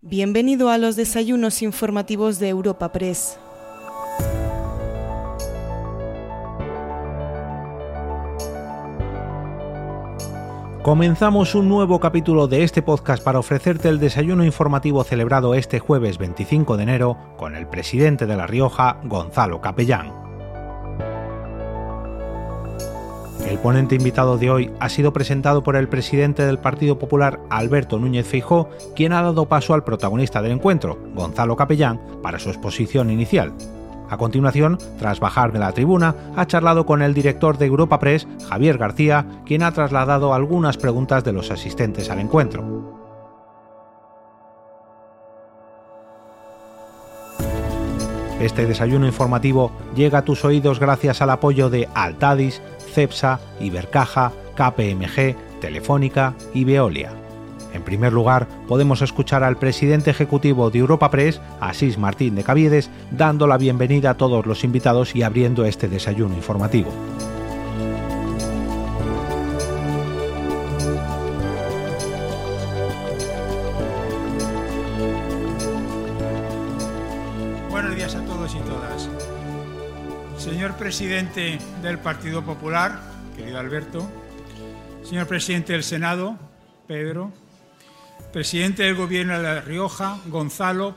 Bienvenido a los desayunos informativos de Europa Press. Comenzamos un nuevo capítulo de este podcast para ofrecerte el desayuno informativo celebrado este jueves 25 de enero con el presidente de La Rioja, Gonzalo Capellán. El ponente invitado de hoy ha sido presentado por el presidente del Partido Popular, Alberto Núñez Feijó, quien ha dado paso al protagonista del encuentro, Gonzalo Capellán, para su exposición inicial. A continuación, tras bajar de la tribuna, ha charlado con el director de Europa Press, Javier García, quien ha trasladado algunas preguntas de los asistentes al encuentro. Este desayuno informativo llega a tus oídos gracias al apoyo de Altadis, Cepsa, Ibercaja, KPMG, Telefónica y Veolia. En primer lugar, podemos escuchar al presidente ejecutivo de Europa Press, Asís Martín de Caviedes, dando la bienvenida a todos los invitados y abriendo este desayuno informativo. Presidente del Partido Popular, querido Alberto, señor presidente del Senado, Pedro, presidente del Gobierno de La Rioja, Gonzalo,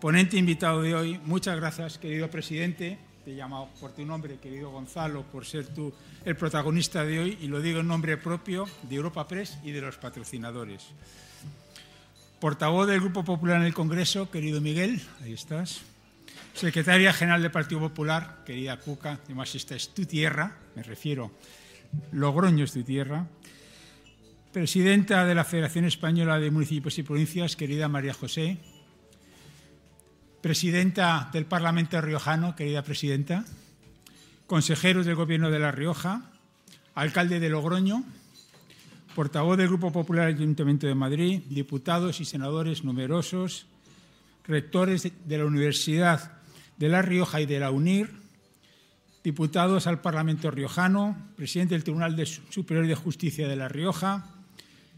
ponente invitado de hoy, muchas gracias, querido presidente. Te he llamado por tu nombre, querido Gonzalo, por ser tú el protagonista de hoy y lo digo en nombre propio de Europa Press y de los patrocinadores. Portavoz del Grupo Popular en el Congreso, querido Miguel, ahí estás. Secretaria General del Partido Popular, querida Cuca, además esta es tu tierra, me refiero, Logroño es tu tierra. Presidenta de la Federación Española de Municipios y Provincias, querida María José. Presidenta del Parlamento Riojano, querida Presidenta. Consejeros del Gobierno de La Rioja. Alcalde de Logroño. Portavoz del Grupo Popular del Ayuntamiento de Madrid. Diputados y senadores numerosos. Rectores de la Universidad de La Rioja y de la UNIR. Diputados al Parlamento Riojano. Presidente del Tribunal Superior de Justicia de La Rioja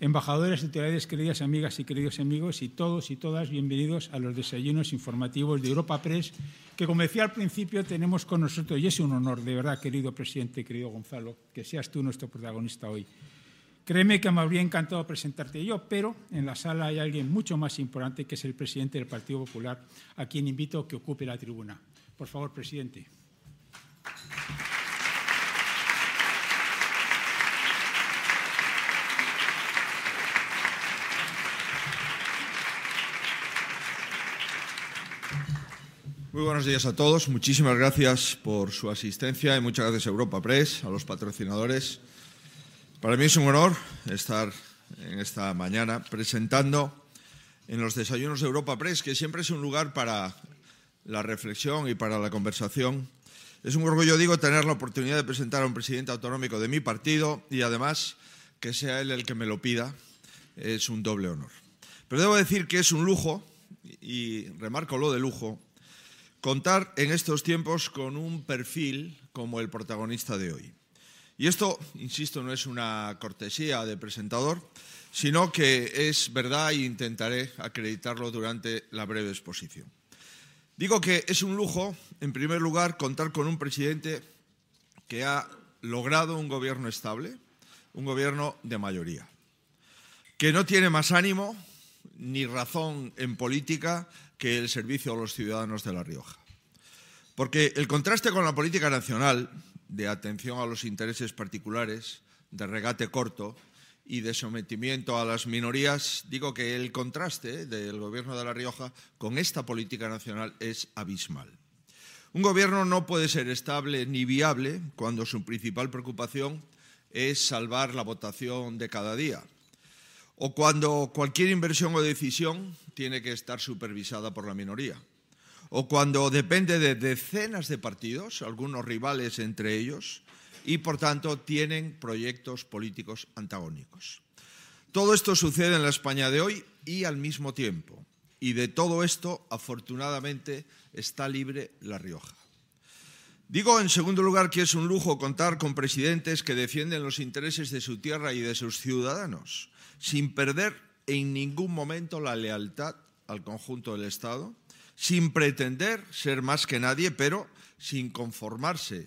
embajadores, autoridades, queridas amigas y queridos amigos, y todos y todas, bienvenidos a los desayunos informativos de Europa Press, que, como decía al principio, tenemos con nosotros, y es un honor, de verdad, querido presidente, querido Gonzalo, que seas tú nuestro protagonista hoy. Créeme que me habría encantado presentarte yo, pero en la sala hay alguien mucho más importante, que es el presidente del Partido Popular, a quien invito a que ocupe la tribuna. Por favor, presidente. Muy buenos días a todos. Muchísimas gracias por su asistencia y muchas gracias a Europa Press, a los patrocinadores. Para mí es un honor estar en esta mañana presentando en los desayunos de Europa Press, que siempre es un lugar para la reflexión y para la conversación. Es un orgullo, digo, tener la oportunidad de presentar a un presidente autonómico de mi partido y además que sea él el que me lo pida. Es un doble honor. Pero debo decir que es un lujo, y remarco lo de lujo, contar en estos tiempos con un perfil como el protagonista de hoy. Y esto, insisto, no es una cortesía de presentador, sino que es verdad e intentaré acreditarlo durante la breve exposición. Digo que es un lujo, en primer lugar, contar con un presidente que ha logrado un gobierno estable, un gobierno de mayoría, que no tiene más ánimo ni razón en política que el servicio a los ciudadanos de La Rioja. Porque el contraste con la política nacional, de atención a los intereses particulares, de regate corto y de sometimiento a las minorías, digo que el contraste del Gobierno de La Rioja con esta política nacional es abismal. Un gobierno no puede ser estable ni viable cuando su principal preocupación es salvar la votación de cada día, o cuando cualquier inversión o decisión tiene que estar supervisada por la minoría, o cuando depende de decenas de partidos, algunos rivales entre ellos, y por tanto tienen proyectos políticos antagónicos. Todo esto sucede en la España de hoy y al mismo tiempo, y de todo esto, afortunadamente, está libre La Rioja. Digo, en segundo lugar, que es un lujo contar con presidentes que defienden los intereses de su tierra y de sus ciudadanos, sin perder en ningún momento la lealtad al conjunto del Estado, sin pretender ser más que nadie, pero sin conformarse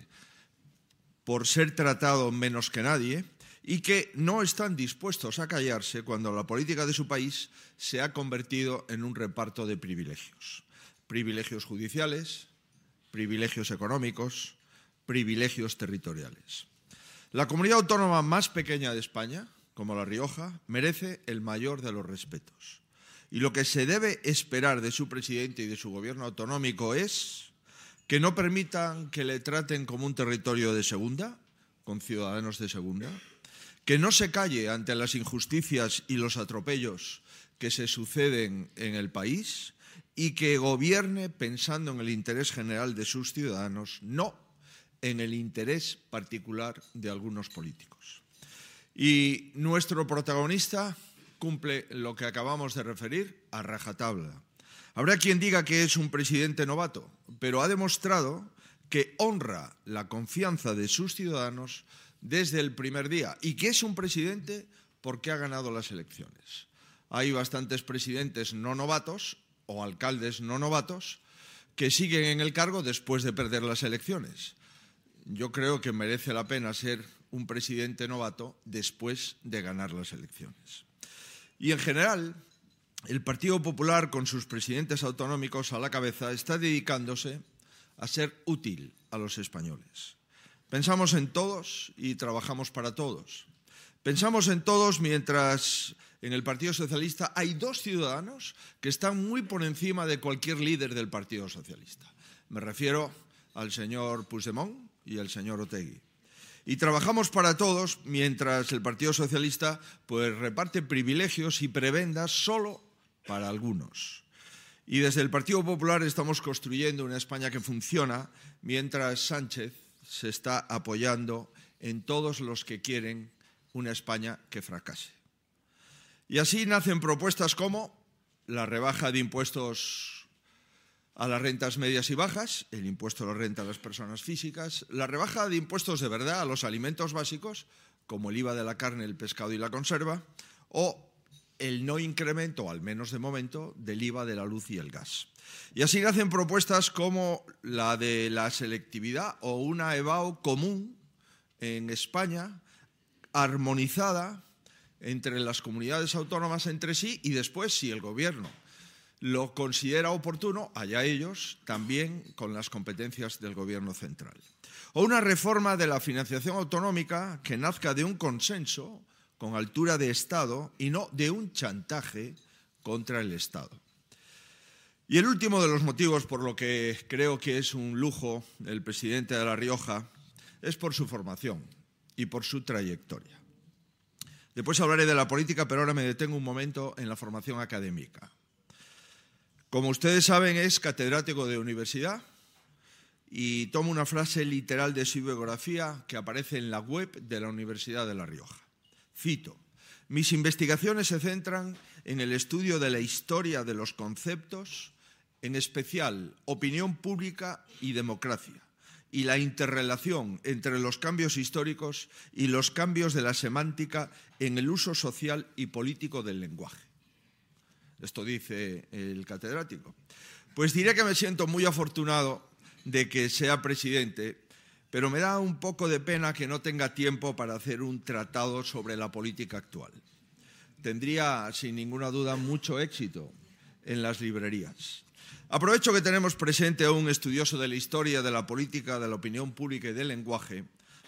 por ser tratado menos que nadie, y que no están dispuestos a callarse cuando la política de su país se ha convertido en un reparto de privilegios. Privilegios judiciales, privilegios económicos, privilegios territoriales. La comunidad autónoma más pequeña de España, como La Rioja, merece el mayor de los respetos. Y lo que se debe esperar de su presidente y de su gobierno autonómico es que no permitan que le traten como un territorio de segunda, con ciudadanos de segunda, que no se calle ante las injusticias y los atropellos que se suceden en el país y que gobierne pensando en el interés general de sus ciudadanos, no en el interés particular de algunos políticos. Y nuestro protagonista cumple lo que acabamos de referir a rajatabla. Habrá quien diga que es un presidente novato, pero ha demostrado que honra la confianza de sus ciudadanos desde el primer día y que es un presidente porque ha ganado las elecciones. Hay bastantes presidentes no novatos o alcaldes no novatos que siguen en el cargo después de perder las elecciones. Yo creo que merece la pena ser un presidente novato después de ganar las elecciones. Y en general, el Partido Popular, con sus presidentes autonómicos a la cabeza, está dedicándose a ser útil a los españoles. Pensamos en todos y trabajamos para todos. Pensamos en todos mientras en el Partido Socialista hay dos ciudadanos que están muy por encima de cualquier líder del Partido Socialista. Me refiero al señor Puigdemont y al señor Otegui. Y trabajamos para todos mientras el Partido Socialista pues, reparte privilegios y prebendas solo para algunos. Y desde el Partido Popular estamos construyendo una España que funciona mientras Sánchez se está apoyando en todos los que quieren una España que fracase. Y así nacen propuestas como la rebaja de impuestos a las rentas medias y bajas, el impuesto a la renta a las personas físicas, la rebaja de impuestos de verdad a los alimentos básicos, como el IVA de la carne, el pescado y la conserva, o el no incremento, al menos de momento, del IVA de la luz y el gas. Y así nacen propuestas como la de la selectividad o una EBAO común en España, armonizada entre las comunidades autónomas entre sí y después, si el Gobierno lo considera oportuno, allá ellos, también con las competencias del Gobierno central. O una reforma de la financiación autonómica que nazca de un consenso con altura de Estado y no de un chantaje contra el Estado. Y el último de los motivos por lo que creo que es un lujo el presidente de La Rioja es por su formación y por su trayectoria. Después hablaré de la política, pero ahora me detengo un momento en la formación académica. Como ustedes saben, es catedrático de universidad y tomo una frase literal de su biografía que aparece en la web de la Universidad de La Rioja. Cito, mis investigaciones se centran en el estudio de la historia de los conceptos, en especial opinión pública y democracia, y la interrelación entre los cambios históricos y los cambios de la semántica en el uso social y político del lenguaje. Esto dice el catedrático. Pues diré que me siento muy afortunado de que sea presidente pero me da un poco de pena que no tenga tiempo para hacer un tratado sobre la política actual. Tendría, sin ninguna duda, mucho éxito en las librerías. Aprovecho que tenemos presente a un estudioso de la historia, de la política, de la opinión pública y del lenguaje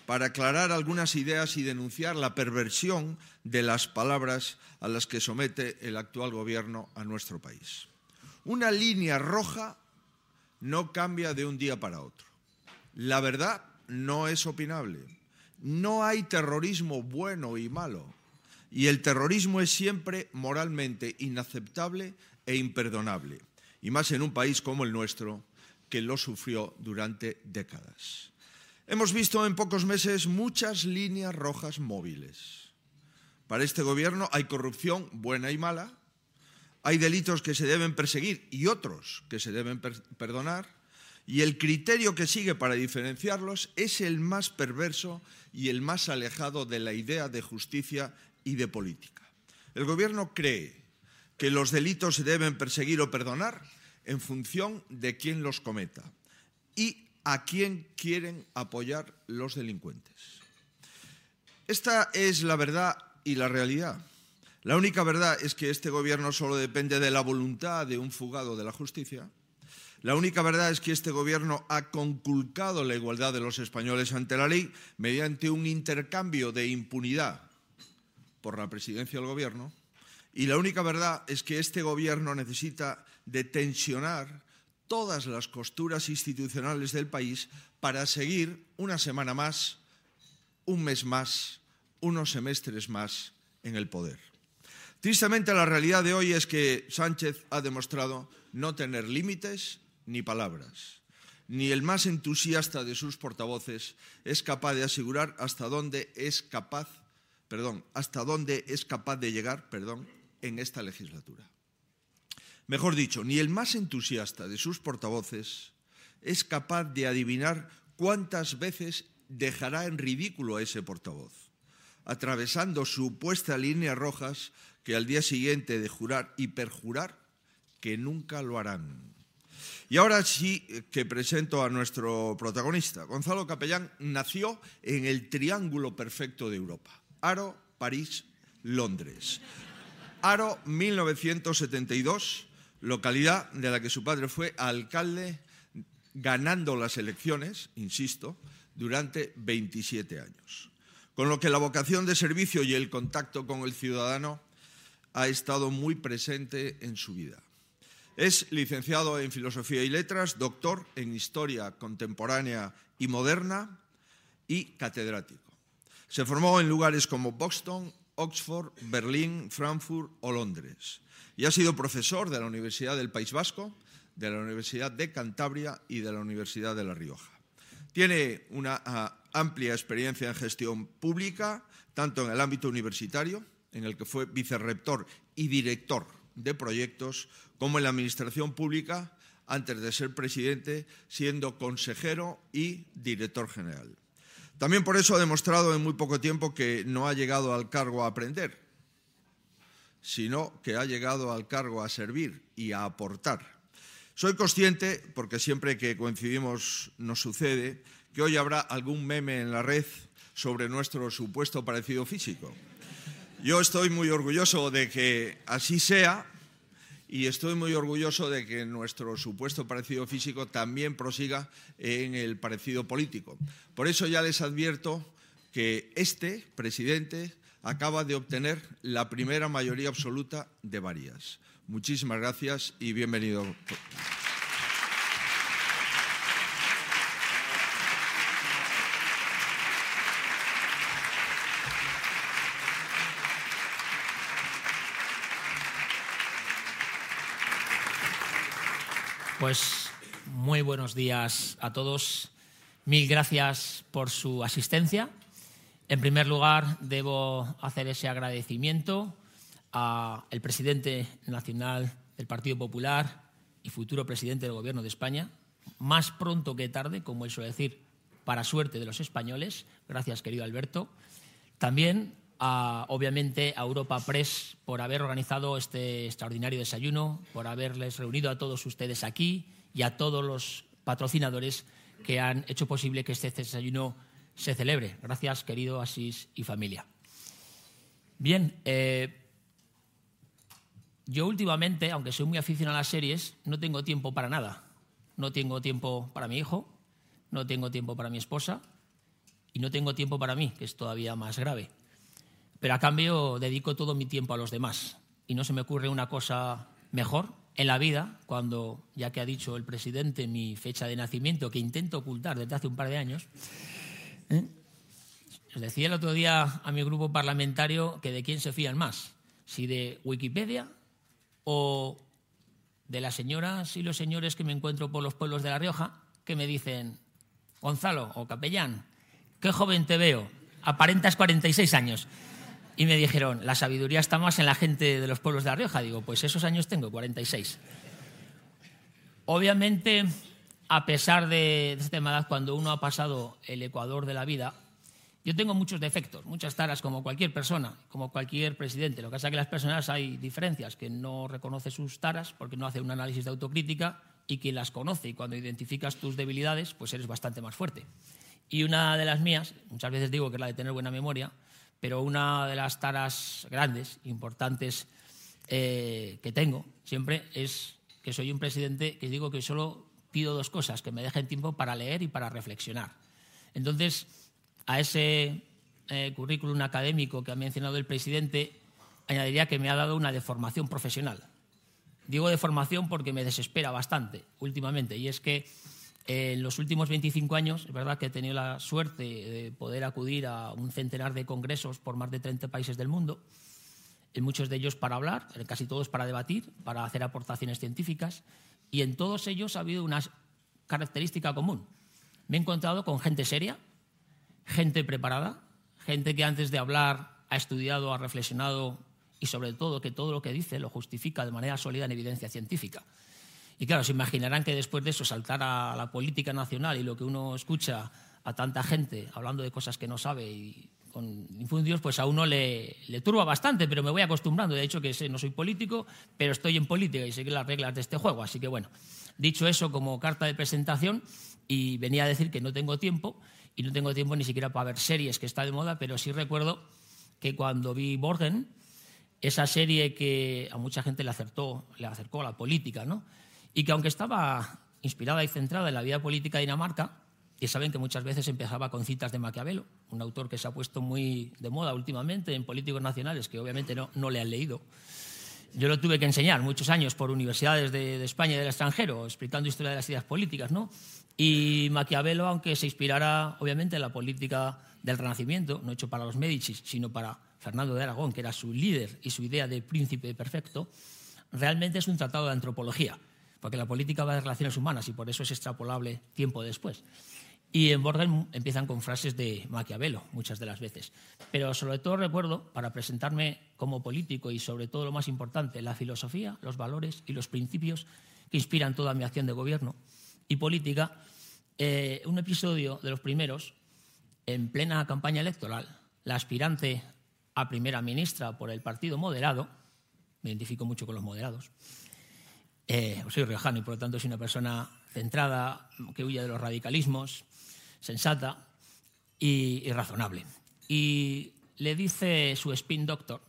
para aclarar algunas ideas y denunciar la perversión de las palabras a las que somete el actual gobierno a nuestro país. Una línea roja no cambia de un día para otro. La verdad no es opinable. No hay terrorismo bueno y malo. Y el terrorismo es siempre moralmente inaceptable e imperdonable. Y más en un país como el nuestro, que lo sufrió durante décadas. Hemos visto en pocos meses muchas líneas rojas móviles. Para este gobierno hay corrupción buena y mala, hay delitos que se deben perseguir y otros que se deben perdonar, y el criterio que sigue para diferenciarlos es el más perverso y el más alejado de la idea de justicia y de política. El Gobierno cree que los delitos se deben perseguir o perdonar en función de quién los cometa y a quién quieren apoyar los delincuentes. Esta es la verdad y la realidad. La única verdad es que este gobierno solo depende de la voluntad de un fugado de la justicia. La única verdad es que este gobierno ha conculcado la igualdad de los españoles ante la ley mediante un intercambio de impunidad por la presidencia del gobierno. Y la única verdad es que este gobierno necesita de tensionar todas las costuras institucionales del país para seguir una semana más, un mes más, unos semestres más en el poder. Tristemente, la realidad de hoy es que Sánchez ha demostrado no tener límites ni palabras. Ni el más entusiasta de sus portavoces es capaz de asegurar hasta dónde es capaz, perdón, hasta dónde es capaz de llegar, perdón, en esta legislatura. Mejor dicho, ni el más entusiasta de sus portavoces es capaz de adivinar cuántas veces dejará en ridículo a ese portavoz, atravesando supuestas líneas rojas que al día siguiente de jurar y perjurar que nunca lo harán. Y ahora sí que presento a nuestro protagonista. Gonzalo Capellán nació en el triángulo perfecto de Europa. Aro, París, Londres. Aro, 1972, localidad de la que su padre fue alcalde ganando las elecciones, insisto, durante 27 años. Con lo que la vocación de servicio y el contacto con el ciudadano ha estado muy presente en su vida. Es licenciado en Filosofía y Letras, doctor en Historia Contemporánea y Moderna y catedrático. Se formó en lugares como Boston, Oxford, Berlín, Frankfurt o Londres y ha sido profesor de la Universidad del País Vasco, de la Universidad de Cantabria y de la Universidad de La Rioja. Tiene una uh, amplia experiencia en gestión pública, tanto en el ámbito universitario, en el que fue vicerrector y director de proyectos, como en la administración pública, antes de ser presidente, siendo consejero y director general. También por eso ha demostrado en muy poco tiempo que no ha llegado al cargo a aprender, sino que ha llegado al cargo a servir y a aportar. Soy consciente, porque siempre que coincidimos nos sucede, que hoy habrá algún meme en la red sobre nuestro supuesto parecido físico. Yo estoy muy orgulloso de que así sea y estoy muy orgulloso de que nuestro supuesto parecido físico también prosiga en el parecido político. Por eso ya les advierto que este presidente acaba de obtener la primera mayoría absoluta de varias. Muchísimas gracias y bienvenido. Pues muy buenos días a todos. Mil gracias por su asistencia. En primer lugar, debo hacer ese agradecimiento al presidente nacional del Partido Popular y futuro presidente del Gobierno de España, más pronto que tarde, como él suele decir, para suerte de los españoles. Gracias, querido Alberto. También, obviamente, a Europa Press por haber organizado este extraordinario desayuno, por haberles reunido a todos ustedes aquí y a todos los patrocinadores que han hecho posible que este desayuno se celebre. Gracias, querido Asís y familia. Bien, eh, yo últimamente, aunque soy muy aficionado a las series, no tengo tiempo para nada. No tengo tiempo para mi hijo, no tengo tiempo para mi esposa y no tengo tiempo para mí, que es todavía más grave. Pero a cambio dedico todo mi tiempo a los demás y no se me ocurre una cosa mejor en la vida cuando, ya que ha dicho el presidente mi fecha de nacimiento, que intento ocultar desde hace un par de años, ¿eh? les decía el otro día a mi grupo parlamentario que de quién se fían más, si de Wikipedia o de las señoras y los señores que me encuentro por los pueblos de La Rioja, que me dicen, Gonzalo o capellán, qué joven te veo, aparentas 46 años. Y me dijeron, la sabiduría está más en la gente de los pueblos de La Rioja. Digo, pues esos años tengo, 46. Obviamente, a pesar de, este tema, cuando uno ha pasado el Ecuador de la vida, Yo tengo muchos defectos, muchas taras como cualquier persona, como cualquier presidente. Lo que pasa es que las personas hay diferencias, que no reconoce sus taras porque no hace un análisis de autocrítica y quien las conoce y cuando identificas tus debilidades, pues eres bastante más fuerte. Y una de las mías, muchas veces digo que es la de tener buena memoria, pero una de las taras grandes, importantes eh, que tengo siempre es que soy un presidente que digo que solo pido dos cosas, que me dejen tiempo para leer y para reflexionar. Entonces, a ese eh, currículum académico que ha mencionado el presidente, añadiría que me ha dado una deformación profesional. Digo deformación porque me desespera bastante últimamente, y es que eh, en los últimos 25 años, es verdad que he tenido la suerte de poder acudir a un centenar de congresos por más de 30 países del mundo, en muchos de ellos para hablar, en casi todos para debatir, para hacer aportaciones científicas, y en todos ellos ha habido una característica común. Me he encontrado con gente seria, gente preparada, gente que antes de hablar ha estudiado, ha reflexionado y sobre todo que todo lo que dice lo justifica de manera sólida en evidencia científica. Y claro, se imaginarán que después de eso saltar a la política nacional y lo que uno escucha a tanta gente hablando de cosas que no sabe y con infundios, pues a uno le, turba bastante, pero me voy acostumbrando. De hecho, que sé, no soy político, pero estoy en política y sé las reglas de este juego. Así que bueno, dicho eso como carta de presentación, y venía a decir que no tengo tiempo, y no tengo tiempo ni siquiera para ver series que está de moda, pero sí recuerdo que cuando vi Borgen, esa serie que a mucha gente le, acertó, le acercó a la política, ¿no? y que aunque estaba inspirada y centrada en la vida política de Dinamarca, y saben que muchas veces empezaba con citas de Maquiavelo, un autor que se ha puesto muy de moda últimamente en políticos nacionales, que obviamente no, no le han leído. Yo lo tuve que enseñar muchos años por universidades de, de, España y del extranjero, explicando historia de las ideas políticas, ¿no? Y Maquiavelo, aunque se inspirara obviamente en la política del Renacimiento, no hecho para los Médicis, sino para Fernando de Aragón, que era su líder y su idea de príncipe perfecto, realmente es un tratado de antropología, porque la política va de relaciones humanas y por eso es extrapolable tiempo después. Y en Borgen empiezan con frases de Maquiavelo, muchas de las veces. Pero sobre todo recuerdo, para presentarme como político y sobre todo lo más importante, la filosofía, los valores y los principios que inspiran toda mi acción de gobierno y política, eh, un episodio de los primeros, en plena campaña electoral, la aspirante a primera ministra por el Partido Moderado, me identifico mucho con los moderados, eh, soy riojano y por lo tanto soy una persona centrada, que huye de los radicalismos, sensata y, razonable. Y le dice su spin doctor,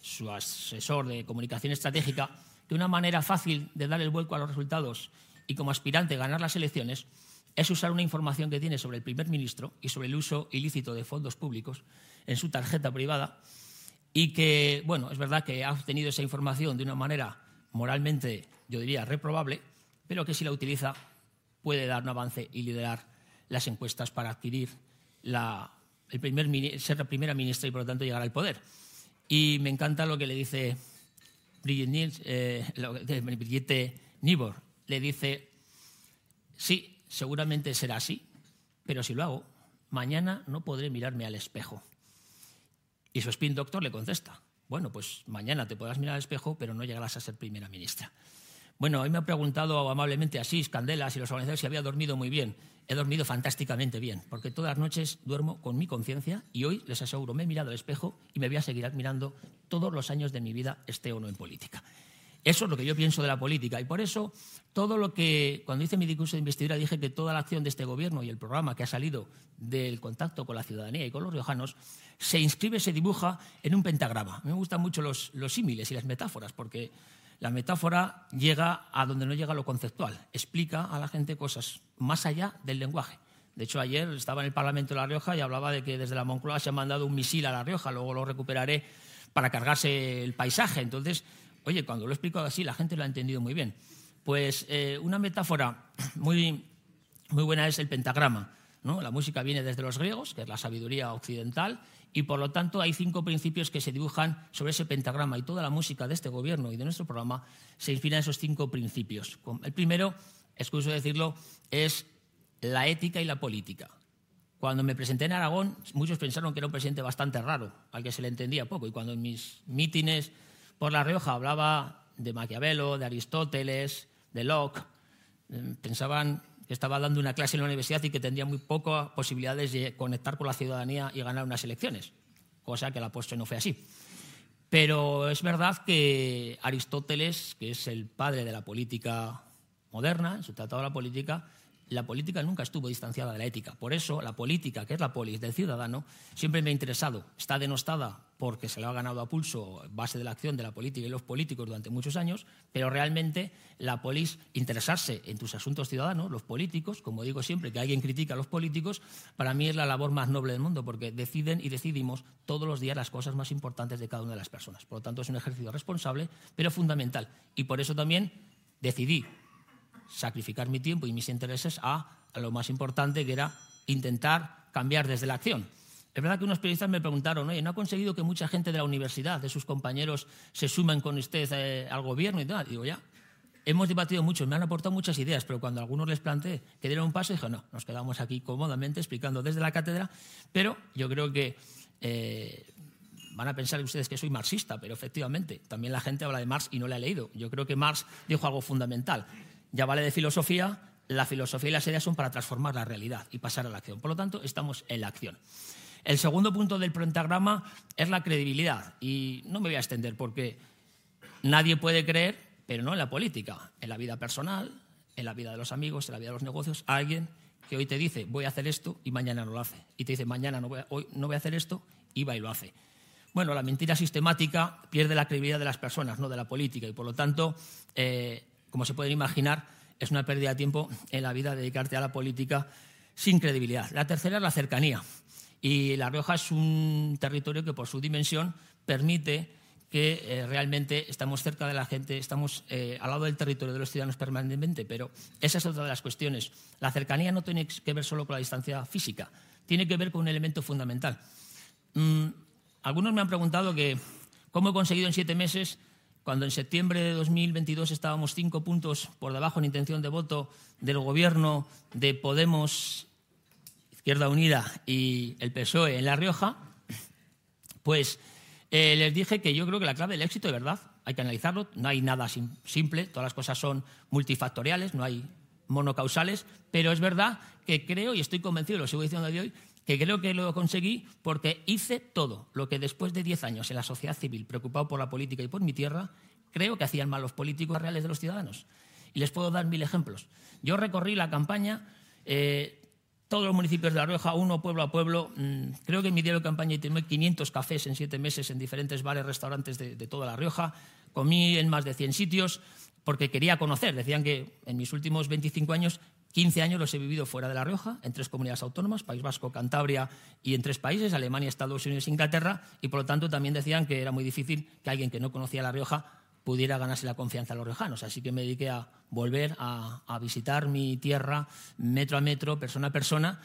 su asesor de comunicación estratégica, que una manera fácil de dar el vuelco a los resultados y como aspirante ganar las elecciones es usar una información que tiene sobre el primer ministro y sobre el uso ilícito de fondos públicos en su tarjeta privada y que, bueno, es verdad que ha obtenido esa información de una manera moralmente, yo diría, reprobable, pero que si la utiliza puede dar un avance y liderar las encuestas para adquirir el ser la primera ministra y por lo tanto llegar al poder. Y me encanta lo que le dice eh, Brigitte Nibor. Le dice, sí, seguramente será así, pero si lo hago, mañana no podré mirarme al espejo. Y su spin doctor le contesta, bueno, pues mañana te podrás mirar al espejo, pero no llegarás a ser primera ministra. Bueno, hoy me ha preguntado amablemente Asís, Candelas y los organizadores si había dormido muy bien. He dormido fantásticamente bien, porque todas las noches duermo con mi conciencia y hoy, les aseguro, me he mirado al espejo y me voy a seguir admirando todos los años de mi vida, esté o no en política. Eso es lo que yo pienso de la política y por eso todo lo que, cuando hice mi discurso de investidura, dije que toda la acción de este gobierno y el programa que ha salido del contacto con la ciudadanía y con los riojanos se inscribe, se dibuja en un pentagrama. Me gustan mucho los símiles y las metáforas porque la metáfora llega a donde no llega lo conceptual, explica a la gente cosas más allá del lenguaje. De hecho, ayer estaba en el Parlamento de La Rioja y hablaba de que desde la Moncloa se ha mandado un misil a La Rioja, luego lo recuperaré para cargarse el paisaje. Entonces, Oye, cuando lo he explicado así, la gente lo ha entendido muy bien. Pues eh, una metáfora muy, muy buena es el pentagrama. ¿no? La música viene desde los griegos, que es la sabiduría occidental, y por lo tanto hay cinco principios que se dibujan sobre ese pentagrama y toda la música de este gobierno y de nuestro programa se inspira en esos cinco principios. El primero, excuso decirlo, es la ética y la política. Cuando me presenté en Aragón, muchos pensaron que era un presidente bastante raro, al que se le entendía poco, y cuando en mis mítines por La Rioja hablaba de Maquiavelo, de Aristóteles, de Locke. Mm, pensaban estaba dando una clase en la universidad y que tendría muy pocas posibilidades de conectar con la ciudadanía y ganar unas elecciones, cosa que la postre no fue así. Pero es verdad que Aristóteles, que es el padre de la política moderna, en su tratado de la política, la política nunca estuvo distanciada de la ética. Por eso la política, que es la polis del ciudadano, siempre me ha interesado. Está denostada porque se lo ha ganado a pulso base de la acción de la política y los políticos durante muchos años, pero realmente la polis, interesarse en tus asuntos ciudadanos, los políticos, como digo siempre, que alguien critica a los políticos, para mí es la labor más noble del mundo, porque deciden y decidimos todos los días las cosas más importantes de cada una de las personas. Por lo tanto, es un ejercicio responsable, pero fundamental. Y por eso también decidí sacrificar mi tiempo y mis intereses a, lo más importante, que era intentar cambiar desde la acción. Es verdad que unos periodistas me preguntaron, oye, ¿no ha conseguido que mucha gente de la universidad, de sus compañeros, se sumen con usted eh, al gobierno y tal? Digo, ya, hemos debatido mucho, me han aportado muchas ideas, pero cuando algunos les planteé que dieran un paso, dije, no, nos quedamos aquí cómodamente explicando desde la cátedra, pero yo creo que eh, van a pensar ustedes que soy marxista, pero efectivamente, también la gente habla de Marx y no le ha leído. Yo creo que Marx dijo algo fundamental ya vale de filosofía, la filosofía y las ideas son para transformar la realidad y pasar a la acción. Por lo tanto, estamos en la acción. El segundo punto del pentagrama es la credibilidad. Y no me voy a extender porque nadie puede creer, pero no en la política, en la vida personal, en la vida de los amigos, en la vida de los negocios, alguien que hoy te dice voy a hacer esto y mañana no lo hace. Y te dice mañana no voy a, hoy no voy a hacer esto y va y lo hace. Bueno, la mentira sistemática pierde la credibilidad de las personas, no de la política, y por lo tanto eh, como se pueden imaginar, es una pérdida de tiempo en la vida dedicarte a la política sin credibilidad. La tercera es la cercanía. Y La Rioja es un territorio que por su dimensión permite que eh, realmente estamos cerca de la gente, estamos eh, al lado del territorio de los ciudadanos permanentemente, pero esa es otra de las cuestiones. La cercanía no tiene que ver solo con la distancia física, tiene que ver con un elemento fundamental. Mm, algunos me han preguntado que cómo he conseguido en siete meses cuando en septiembre de 2022 estábamos cinco puntos por debajo en intención de voto del gobierno de Podemos, Izquierda Unida y el PSOE en La Rioja, pues eh, les dije que yo creo que la clave del éxito, de verdad, hay que analizarlo, no hay nada simple, todas las cosas son multifactoriales, no hay monocausales, pero es verdad que creo y estoy convencido, lo sigo diciendo de hoy, que creo que lo conseguí porque hice todo lo que después de 10 años en la sociedad civil, preocupado por la política y por mi tierra, creo que hacían mal los políticos reales de los ciudadanos. Y les puedo dar mil ejemplos. Yo recorrí la campaña, eh, todos los municipios de La Rioja, uno pueblo a pueblo. Mm, creo que en mi diario de campaña y 500 cafés en siete meses en diferentes bares, restaurantes de, de toda La Rioja. Comí en más de 100 sitios porque quería conocer. Decían que en mis últimos 25 años 15 años los he vivido fuera de La Rioja, en tres comunidades autónomas, País Vasco, Cantabria y en tres países, Alemania, Estados Unidos e Inglaterra, y por lo tanto también decían que era muy difícil que alguien que no conocía La Rioja pudiera ganarse la confianza de los riojanos. Así que me dediqué a volver a, visitar mi tierra metro a metro, persona a persona,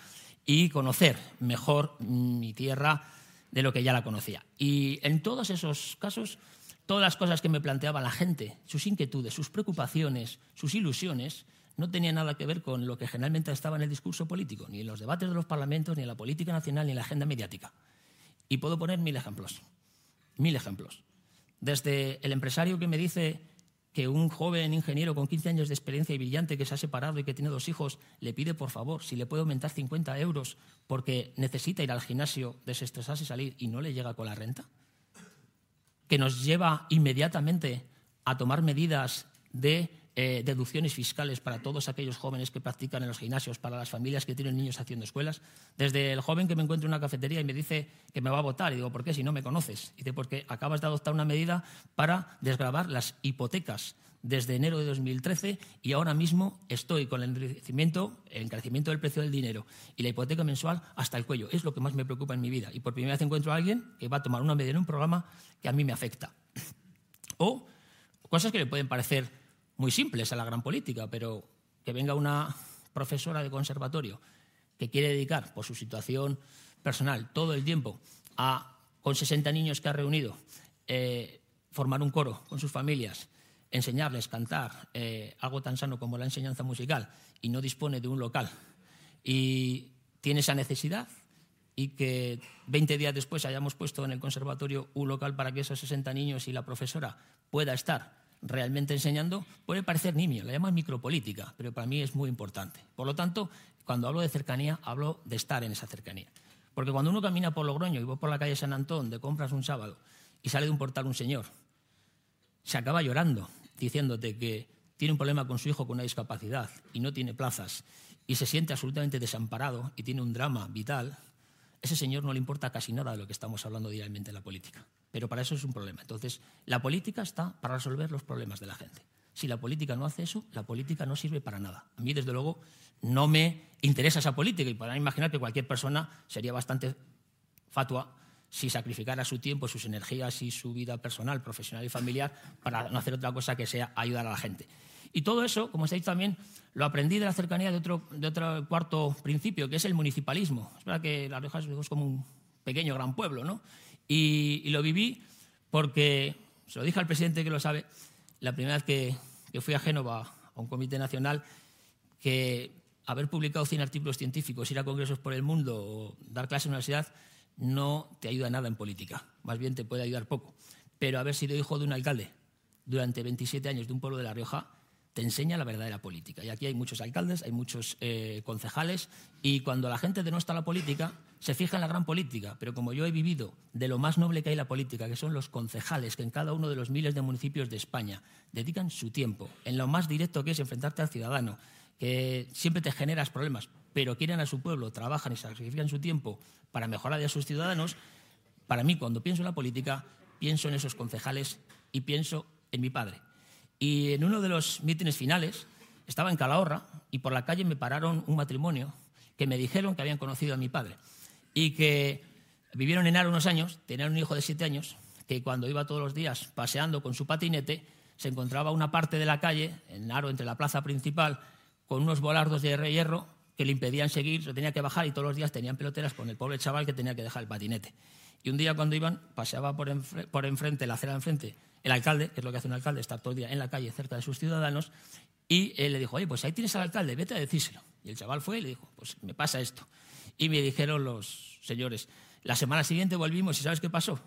y conocer mejor mi tierra de lo que ya la conocía. Y en todos esos casos, todas las cosas que me planteaba la gente, sus inquietudes, sus preocupaciones, sus ilusiones, no tenía nada que ver con lo que generalmente estaba en el discurso político, ni en los debates de los parlamentos, ni en la política nacional, ni en la agenda mediática. Y puedo poner mil ejemplos, mil ejemplos. Desde el empresario que me dice que un joven ingeniero con 15 años de experiencia y brillante que se ha separado y que tiene dos hijos le pide por favor si le puede aumentar 50 euros porque necesita ir al gimnasio, desestresarse y salir y no le llega con la renta, que nos lleva inmediatamente a tomar medidas de eh, deducciones fiscales para todos aquellos jóvenes que practican en los gimnasios, para las familias que tienen niños haciendo escuelas. Desde el joven que me encuentra en una cafetería y me dice que me va a votar, y digo, ¿por qué si no me conoces? Y dice, porque acabas de adoptar una medida para desgravar las hipotecas desde enero de 2013 y ahora mismo estoy con el encarecimiento, el encarecimiento del precio del dinero y la hipoteca mensual hasta el cuello. Es lo que más me preocupa en mi vida. Y por primera vez encuentro a alguien que va a tomar una medida en un programa que a mí me afecta. O cosas que le pueden parecer muy simples a la gran política, pero que venga una profesora de conservatorio que quiere dedicar, por su situación personal, todo el tiempo a, con 60 niños que ha reunido, eh, formar un coro con sus familias, enseñarles, cantar, eh, algo tan sano como la enseñanza musical, y no dispone de un local, y tiene esa necesidad, y que 20 días después hayamos puesto en el conservatorio un local para que esos 60 niños y la profesora pueda estar realmente enseñando, puede parecer nimio, la llaman micropolítica, pero para mí es muy importante. Por lo tanto, cuando hablo de cercanía, hablo de estar en esa cercanía. Porque cuando uno camina por Logroño y va por la calle San Antón de compras un sábado y sale de un portal un señor, se acaba llorando diciéndote que tiene un problema con su hijo con una discapacidad y no tiene plazas y se siente absolutamente desamparado y tiene un drama vital, ese señor no le importa casi nada de lo que estamos hablando diariamente en la política. Pero para eso es un problema. Entonces, la política está para resolver los problemas de la gente. Si la política no hace eso, la política no sirve para nada. A mí, desde luego, no me interesa esa política y podrán imaginar que cualquier persona sería bastante fatua si sacrificara su tiempo, sus energías y su vida personal, profesional y familiar para no hacer otra cosa que sea ayudar a la gente. Y todo eso, como se ha dicho también, lo aprendí de la cercanía de otro, de otro cuarto principio, que es el municipalismo. Es verdad que La Rioja es como un pequeño gran pueblo, ¿no? Y, lo viví porque, se lo dije al presidente que lo sabe, la primera vez que, que fui a Génova a un comité nacional, que haber publicado 100 artículos científicos, ir a congresos por el mundo o dar clases en la universidad no te ayuda nada en política, más bien te puede ayudar poco. Pero haber sido hijo de un alcalde durante 27 años de un pueblo de La Rioja te enseña la verdadera política. Y aquí hay muchos alcaldes, hay muchos eh, concejales, y cuando la gente denosta la política, se fija en la gran política. Pero como yo he vivido de lo más noble que hay la política, que son los concejales, que en cada uno de los miles de municipios de España dedican su tiempo en lo más directo que es enfrentarte al ciudadano, que siempre te generas problemas, pero quieren a su pueblo, trabajan y sacrifican su tiempo para mejorar a sus ciudadanos, para mí, cuando pienso en la política, pienso en esos concejales y pienso en mi padre y en uno de los mítines finales estaba en Calahorra y por la calle me pararon un matrimonio que me dijeron que habían conocido a mi padre y que vivieron en Aro unos años, tenían un hijo de siete años, que cuando iba todos los días paseando con su patinete se encontraba una parte de la calle, en Aro, entre la plaza principal, con unos volardos de hierro que le impedían seguir, se tenía que bajar y todos los días tenían peloteras con el pobre chaval que tenía que dejar el patinete. Y un día cuando iban, paseaba por, por enfrente, la acera de enfrente, el alcalde, que es lo que hace un alcalde, estar todo el día en la calle cerca de sus ciudadanos, y él le dijo, oye, pues ahí tienes al alcalde, vete a decírselo. Y el chaval fue y le dijo, pues me pasa esto. Y me dijeron los señores, la semana siguiente volvimos y ¿sabes qué pasó?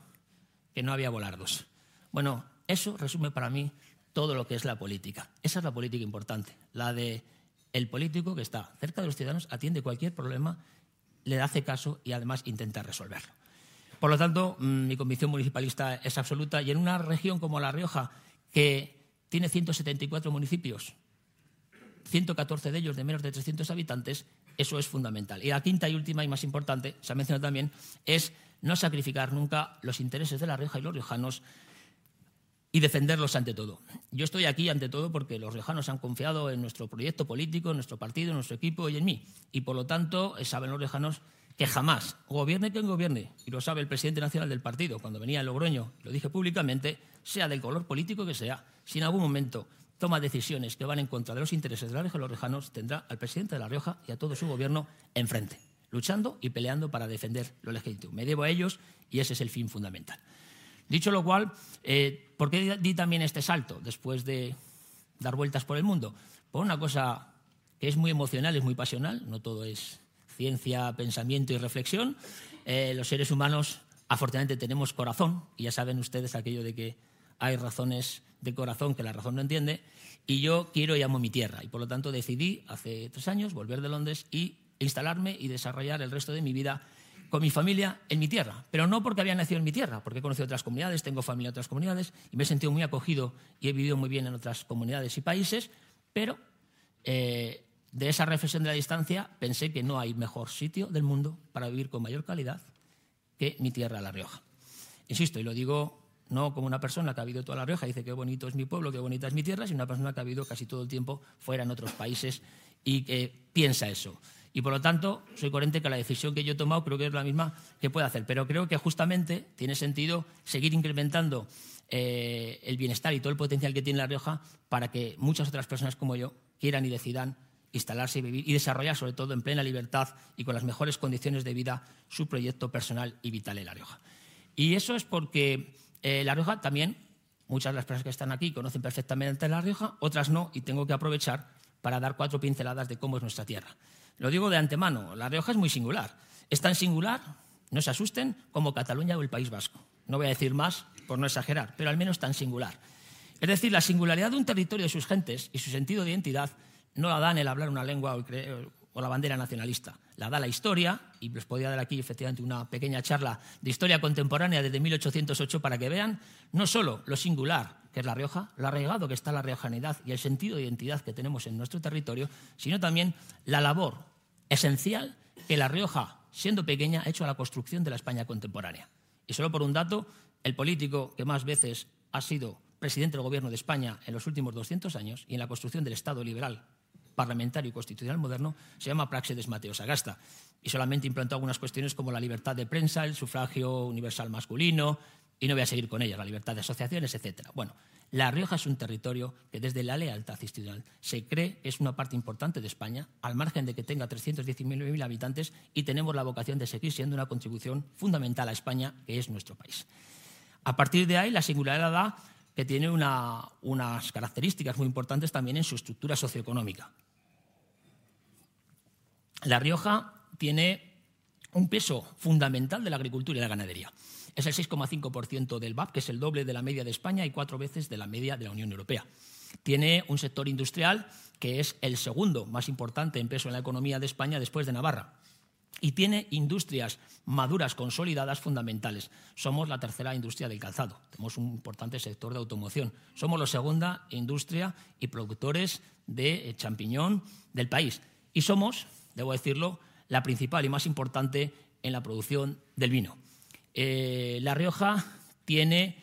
Que no había volardos. Bueno, eso resume para mí todo lo que es la política. Esa es la política importante, la de el político que está cerca de los ciudadanos, atiende cualquier problema, le hace caso y además intenta resolverlo. Por lo tanto, mm, mi convicción municipalista es absoluta y en una región como La Rioja, que tiene 174 municipios, 114 de ellos de menos de 300 habitantes, eso es fundamental. Y la quinta y última y más importante, se ha mencionado también, es no sacrificar nunca los intereses de La Rioja y los riojanos y defenderlos ante todo. Yo estoy aquí ante todo porque los riojanos han confiado en nuestro proyecto político, en nuestro partido, en nuestro equipo y en mí. Y por lo tanto, saben los riojanos que jamás, gobierne quien gobierne, y lo sabe el presidente nacional del partido cuando venía en Logroño, lo dije públicamente, sea del color político que sea, si en algún momento toma decisiones que van en contra de los intereses de la Rioja y los riojanos, tendrá al presidente de La Rioja y a todo su gobierno enfrente, luchando y peleando para defender lo legítimo. Me debo a ellos y ese es el fin fundamental. Dicho lo cual, eh, ¿por qué di también este salto después de dar vueltas por el mundo? Por una cosa que es muy emocional, es muy pasional, no todo es ciencia, pensamiento y reflexión. Eh, los seres humanos, afortunadamente, tenemos corazón, y ya saben ustedes aquello de que hay razones de corazón que la razón no entiende, y yo quiero y amo mi tierra, y por lo tanto decidí hace tres años volver de Londres y instalarme y desarrollar el resto de mi vida con mi familia en mi tierra, pero no porque había nacido en mi tierra, porque he conocido otras comunidades, tengo familia en otras comunidades y me he sentido muy acogido y he vivido muy bien en otras comunidades y países, pero eh, de esa reflexión de la distancia pensé que no hay mejor sitio del mundo para vivir con mayor calidad que mi tierra, La Rioja. Insisto, y lo digo no como una persona que ha vivido toda La Rioja dice qué bonito es mi pueblo, qué bonita es mi tierra, sino una persona que ha vivido casi todo el tiempo fuera en otros países y que piensa eso. Y por lo tanto, soy coherente que la decisión que yo he tomado creo que es la misma que puedo hacer. Pero creo que justamente tiene sentido seguir incrementando eh, el bienestar y todo el potencial que tiene La Rioja para que muchas otras personas como yo quieran y decidan instalarse y vivir y desarrollar, sobre todo en plena libertad y con las mejores condiciones de vida, su proyecto personal y vital en La Rioja. Y eso es porque eh, La Rioja también, muchas de las personas que están aquí conocen perfectamente La Rioja, otras no, y tengo que aprovechar para dar cuatro pinceladas de cómo es nuestra tierra. Lo digo de antemano, La Rioja es muy singular. Es tan singular, no se asusten, como Cataluña o el País Vasco. No voy a decir más por no exagerar, pero al menos tan singular. Es decir, la singularidad de un territorio de sus gentes y su sentido de identidad no la dan el hablar una lengua o la bandera nacionalista. La da la historia, y les podría dar aquí efectivamente una pequeña charla de historia contemporánea desde 1808 para que vean no solo lo singular que es La Rioja, lo arraigado que está la riojanidad y el sentido de identidad que tenemos en nuestro territorio, sino también la labor esencial que La Rioja, siendo pequeña, ha hecho a la construcción de la España contemporánea. Y solo por un dato, el político que más veces ha sido presidente del Gobierno de España en los últimos 200 años y en la construcción del Estado liberal parlamentario y constitucional moderno se llama Praxedes Mateo Sagasta y solamente implantó algunas cuestiones como la libertad de prensa, el sufragio universal masculino, y no voy a seguir con ellas, la libertad de asociaciones, etc. Bueno, La Rioja es un territorio que desde la lealtad institucional se cree que es una parte importante de España, al margen de que tenga 319.000 habitantes y tenemos la vocación de seguir siendo una contribución fundamental a España, que es nuestro país. A partir de ahí, la singularidad da que tiene unas características muy importantes también en su estructura socioeconómica. La Rioja tiene un peso fundamental de la agricultura y la ganadería. Es el 6,5% del VAP, que es el doble de la media de España y cuatro veces de la media de la Unión Europea. Tiene un sector industrial que es el segundo más importante en peso en la economía de España después de Navarra. Y tiene industrias maduras, consolidadas, fundamentales. Somos la tercera industria del calzado. Tenemos un importante sector de automoción. Somos la segunda industria y productores de champiñón del país. Y somos, debo decirlo, la principal y más importante en la producción del vino. Eh, la Rioja tiene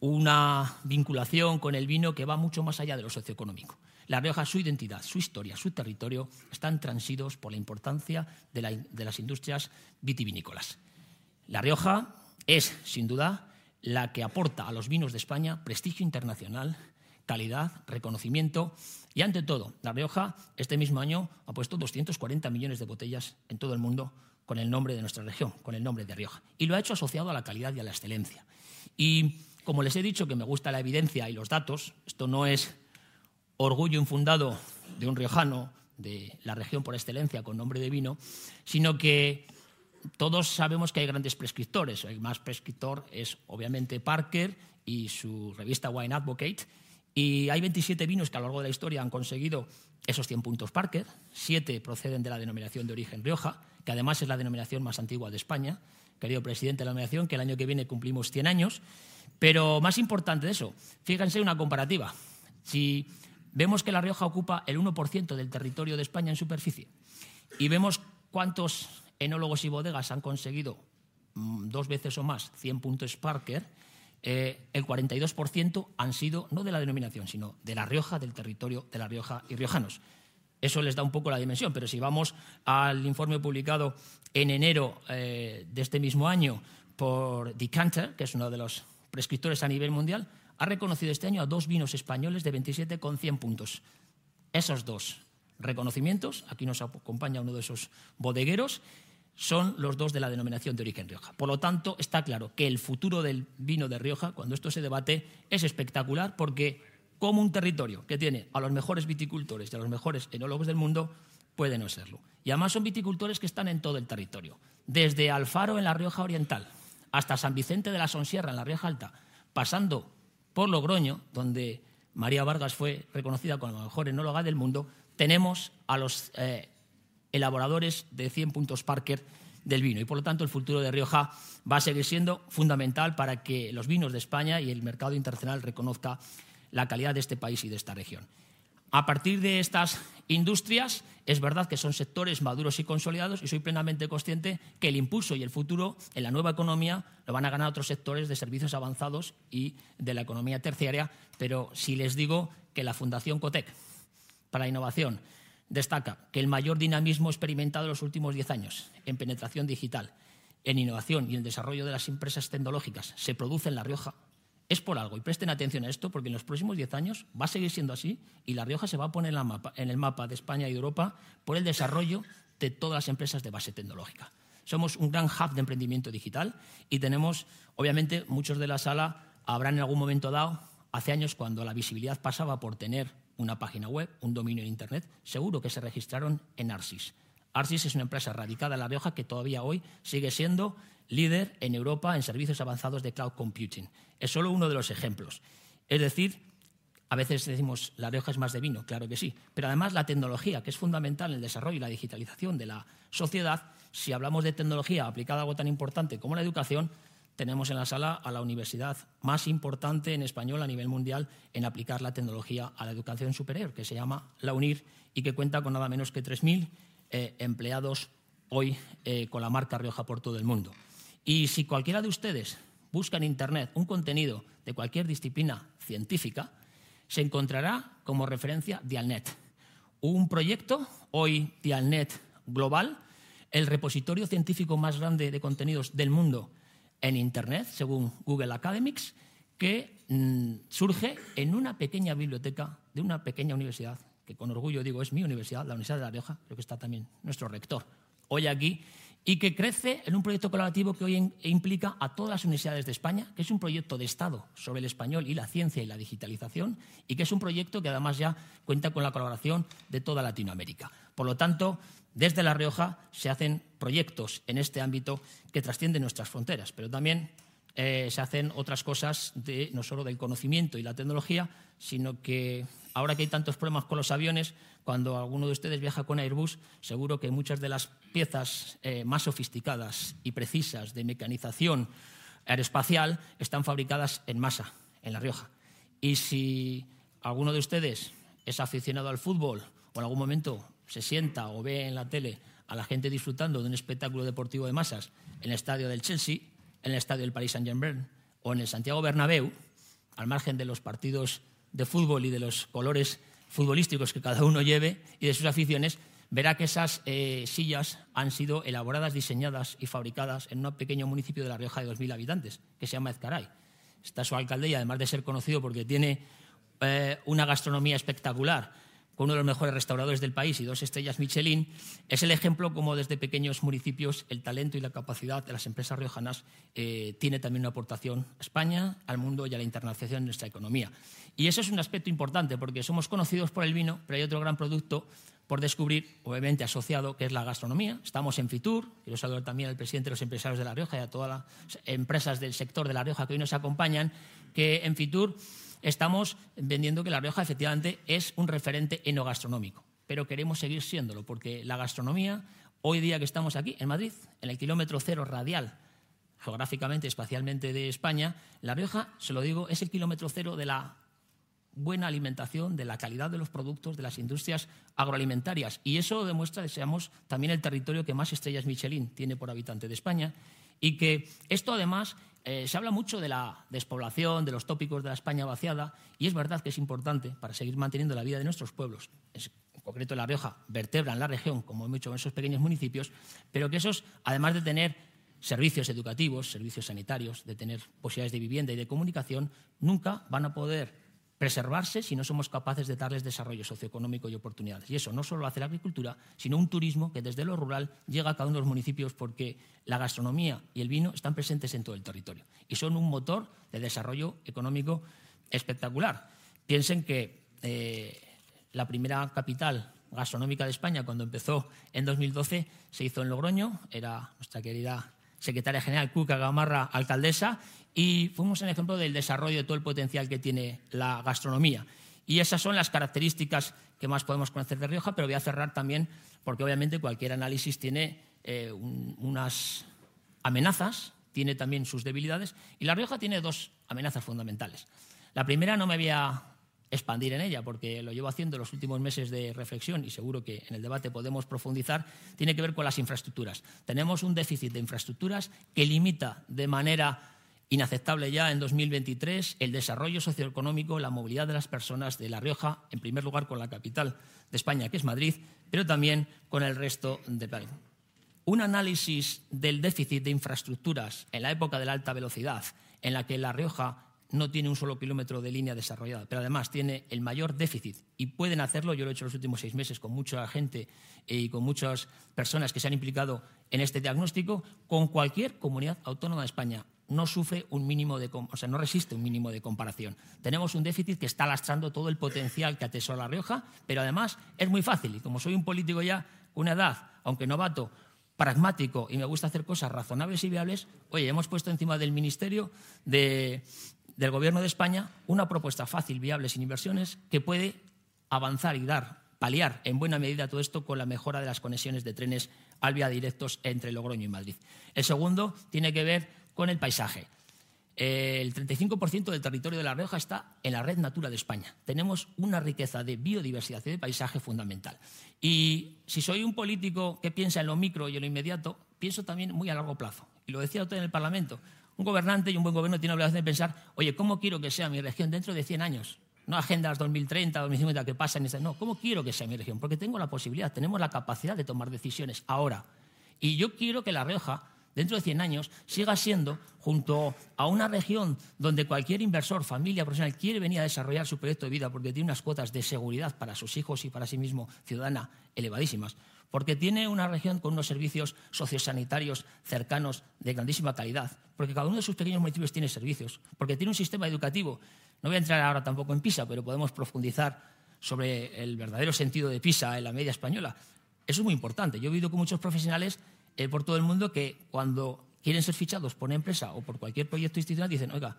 una vinculación con el vino que va mucho más allá de lo socioeconómico. La Rioja, su identidad, su historia, su territorio están transidos por la importancia de, de las industrias vitivinícolas. La Rioja es, sin duda, la que aporta a los vinos de España prestigio internacional, calidad, reconocimiento y, ante todo, La Rioja este mismo año ha puesto 240 millones de botellas en todo el mundo con el nombre de nuestra región, con el nombre de Rioja. Y lo ha hecho asociado a la calidad y a la excelencia. Y como les he dicho que me gusta la evidencia y los datos, esto no es orgullo infundado de un riojano de la región por excelencia con nombre de vino, sino que todos sabemos que hay grandes prescriptores. El más prescriptor es obviamente Parker y su revista Wine Advocate. Y hay 27 vinos que a lo largo de la historia han conseguido esos 100 puntos Parker. Siete proceden de la denominación de origen Rioja que además es la denominación más antigua de España, querido presidente de la denominación, que el año que viene cumplimos 100 años. Pero más importante de eso, fíjense una comparativa. Si vemos que La Rioja ocupa el 1% del territorio de España en superficie y vemos cuántos enólogos y bodegas han conseguido mm, dos veces o más 100 puntos Parker, eh, el 42% han sido no de la denominación, sino de La Rioja, del territorio de La Rioja y riojanos. Eso les da un poco la dimensión, pero si vamos al informe publicado en enero eh, de este mismo año por Decanter, que es uno de los prescriptores a nivel mundial, ha reconocido este año a dos vinos españoles de 27 con 100 puntos. Esos dos reconocimientos, aquí nos acompaña uno de esos bodegueros, son los dos de la denominación de origen Rioja. Por lo tanto, está claro que el futuro del vino de Rioja, cuando esto se debate, es espectacular porque como un territorio que tiene a los mejores viticultores y a los mejores enólogos del mundo puede no serlo. Y además son viticultores que están en todo el territorio, desde Alfaro en la Rioja Oriental hasta San Vicente de la Sonsierra en la Rioja Alta, pasando por Logroño, donde María Vargas fue reconocida como la mejor enóloga del mundo, tenemos a los eh, elaboradores de 100 puntos Parker del vino. Y por lo tanto el futuro de Rioja va a seguir siendo fundamental para que los vinos de España y el mercado internacional reconozca la calidad de este país y de esta región. A partir de estas industrias, es verdad que son sectores maduros y consolidados y soy plenamente consciente que el impulso y el futuro en la nueva economía lo van a ganar otros sectores de servicios avanzados y de la economía terciaria, pero si les digo que la Fundación Cotec para la Innovación destaca que el mayor dinamismo experimentado en los últimos diez años en penetración digital, en innovación y en el desarrollo de las empresas tecnológicas se produce en La Rioja, es por algo. Y presten atención a esto, porque en los próximos 10 años va a seguir siendo así y La Rioja se va a poner en, el mapa de España y de Europa por el desarrollo de todas las empresas de base tecnológica. Somos un gran hub de emprendimiento digital y tenemos, obviamente, muchos de la sala habrán en algún momento dado, hace años cuando la visibilidad pasaba por tener una página web, un dominio en Internet, seguro que se registraron en Arsis. Arsis es una empresa radicada en La Rioja que todavía hoy sigue siendo líder en Europa en servicios avanzados de cloud computing. Es solo uno de los ejemplos. Es decir, A veces decimos, La Rioja es más de vino, claro que sí, pero además la tecnología, que es fundamental en el desarrollo y la digitalización de la sociedad, si hablamos de tecnología aplicada a algo tan importante como la educación, tenemos en la sala a la universidad más importante en español a nivel mundial en aplicar la tecnología a la educación superior, que se llama la UNIR y que cuenta con nada menos que 3.000 eh, empleados hoy eh, con la marca Rioja por todo el mundo. Y si cualquiera de ustedes busca en Internet un contenido de cualquier disciplina científica, se encontrará como referencia Dialnet, un proyecto, hoy Dialnet Global, el repositorio científico más grande de contenidos del mundo en Internet, según Google Academics, que mm, surge en una pequeña biblioteca de una pequeña universidad, que con orgullo digo es mi universidad, la Universidad de La Rioja, creo que está también nuestro rector hoy aquí, y que crece en un proyecto colaborativo que hoy implica a todas las universidades de España, que es un proyecto de Estado sobre el español y la ciencia y la digitalización, y que es un proyecto que además ya cuenta con la colaboración de toda Latinoamérica. Por lo tanto, desde La Rioja se hacen proyectos en este ámbito que trascienden nuestras fronteras, pero también eh, se hacen otras cosas de, no solo del conocimiento y la tecnología, sino que ahora que hay tantos problemas con los aviones, cuando alguno de ustedes viaja con Airbus, seguro que muchas de las piezas eh, más sofisticadas y precisas de mecanización aeroespacial están fabricadas en masa, en La Rioja. Y si alguno de ustedes es aficionado al fútbol o en algún momento se sienta o ve en la tele a la gente disfrutando de un espectáculo deportivo de masas en el estadio del Chelsea, en el estadio del Paris Saint-Germain o en el Santiago Bernabéu, al margen de los partidos de fútbol y de los colores futbolísticos que cada uno lleve y de sus aficiones, verá que esas eh, sillas han sido elaboradas, diseñadas y fabricadas en un pequeño municipio de La Rioja de 2.000 habitantes, que se llama Ezcaray. Está su alcalde y además de ser conocido porque tiene eh, una gastronomía espectacular, con uno de los mejores restauradores del país y dos estrellas Michelin, es el ejemplo como desde pequeños municipios el talento y la capacidad de las empresas riojanas eh, tiene también una aportación a España, al mundo y a la internacionalización de nuestra economía. Y eso es un aspecto importante porque somos conocidos por el vino, pero hay otro gran producto por descubrir, obviamente asociado, que es la gastronomía. Estamos en Fitur, quiero saludar también al presidente de los empresarios de La Rioja y a todas las empresas del sector de La Rioja que hoy nos acompañan, que en Fitur estamos vendiendo que La Rioja efectivamente es un referente enogastronómico, pero queremos seguir siéndolo porque la gastronomía, hoy día que estamos aquí en Madrid, en el kilómetro cero radial, geográficamente, espacialmente de España, La Rioja, se lo digo, es el kilómetro cero de la buena alimentación, de la calidad de los productos, de las industrias agroalimentarias. Y eso demuestra que seamos también el territorio que más estrellas Michelin tiene por habitante de España y que esto además eh, se habla mucho de la despoblación, de los tópicos de la España vaciada, y es verdad que es importante para seguir manteniendo la vida de nuestros pueblos. en concreto, La Rioja vertebra en la región, como hemos dicho en esos pequeños municipios, pero que esos, además de tener servicios educativos, servicios sanitarios, de tener posibilidades de vivienda y de comunicación, nunca van a poder preservarse si no somos capaces de darles desarrollo socioeconómico y oportunidades. Y eso no solo hace la agricultura, sino un turismo que desde lo rural llega a cada uno de los municipios porque la gastronomía y el vino están presentes en todo el territorio y son un motor de desarrollo económico espectacular. Piensen que eh, la primera capital gastronómica de España, cuando empezó en 2012, se hizo en Logroño, era nuestra querida secretaria general Cuca Gamarra, alcaldesa, y fuimos un ejemplo del desarrollo de todo el potencial que tiene la gastronomía. Y esas son las características que más podemos conocer de Rioja, pero voy a cerrar también porque obviamente cualquier análisis tiene eh, unas amenazas, tiene también sus debilidades, y La Rioja tiene dos amenazas fundamentales. La primera no me voy a expandir en ella, porque lo llevo haciendo los últimos meses de reflexión y seguro que en el debate podemos profundizar, tiene que ver con las infraestructuras. Tenemos un déficit de infraestructuras que limita de manera inaceptable ya en 2023 el desarrollo socioeconómico, la movilidad de las personas de La Rioja, en primer lugar con la capital de España, que es Madrid, pero también con el resto del país. Un análisis del déficit de infraestructuras en la época de la alta velocidad, en la que La Rioja no tiene un solo kilómetro de línea desarrollada, pero además tiene el mayor déficit y pueden hacerlo, yo lo he hecho los últimos seis meses con mucha gente y con muchas personas que se han implicado en este diagnóstico, con cualquier comunidad autónoma de España no sufre un mínimo de, o sea, no resiste un mínimo de comparación. Tenemos un déficit que está lastrando todo el potencial que atesora La Rioja, pero además es muy fácil. Y como soy un político ya con una edad, aunque novato, pragmático y me gusta hacer cosas razonables y viables, oye, hemos puesto encima del Ministerio de, del Gobierno de España una propuesta fácil, viable, sin inversiones, que puede avanzar y dar, paliar en buena medida todo esto con la mejora de las conexiones de trenes al vía directos entre Logroño y Madrid. El segundo tiene que ver con el paisaje. El 35% del territorio de La Rioja está en la red Natura de España. Tenemos una riqueza de biodiversidad y de paisaje fundamental. Y si soy un político que piensa en lo micro y en lo inmediato, pienso también muy a largo plazo. Y lo decía usted en el Parlamento. Un gobernante y un buen gobierno tiene la obligación de pensar, oye, ¿cómo quiero que sea mi región dentro de 100 años? No agendas 2030, 2050 que pasan. No, ¿cómo quiero que sea mi región? Porque tengo la posibilidad, tenemos la capacidad de tomar decisiones ahora. Y yo quiero que La Rioja dentro de 100 años siga siendo, junto a una región donde cualquier inversor, familia, profesional quiere venir a desarrollar su proyecto de vida porque tiene unas cuotas de seguridad para sus hijos y para sí mismo ciudadana elevadísimas, porque tiene una región con unos servicios sociosanitarios cercanos de grandísima calidad, porque cada uno de sus pequeños municipios tiene servicios, porque tiene un sistema educativo. No voy a entrar ahora tampoco en PISA, pero podemos profundizar sobre el verdadero sentido de PISA en la media española. Eso es muy importante. Yo he vivido con muchos profesionales eh, por todo el mundo que cuando quieren ser fichados por una empresa o por cualquier proyecto institucional dicen, oiga,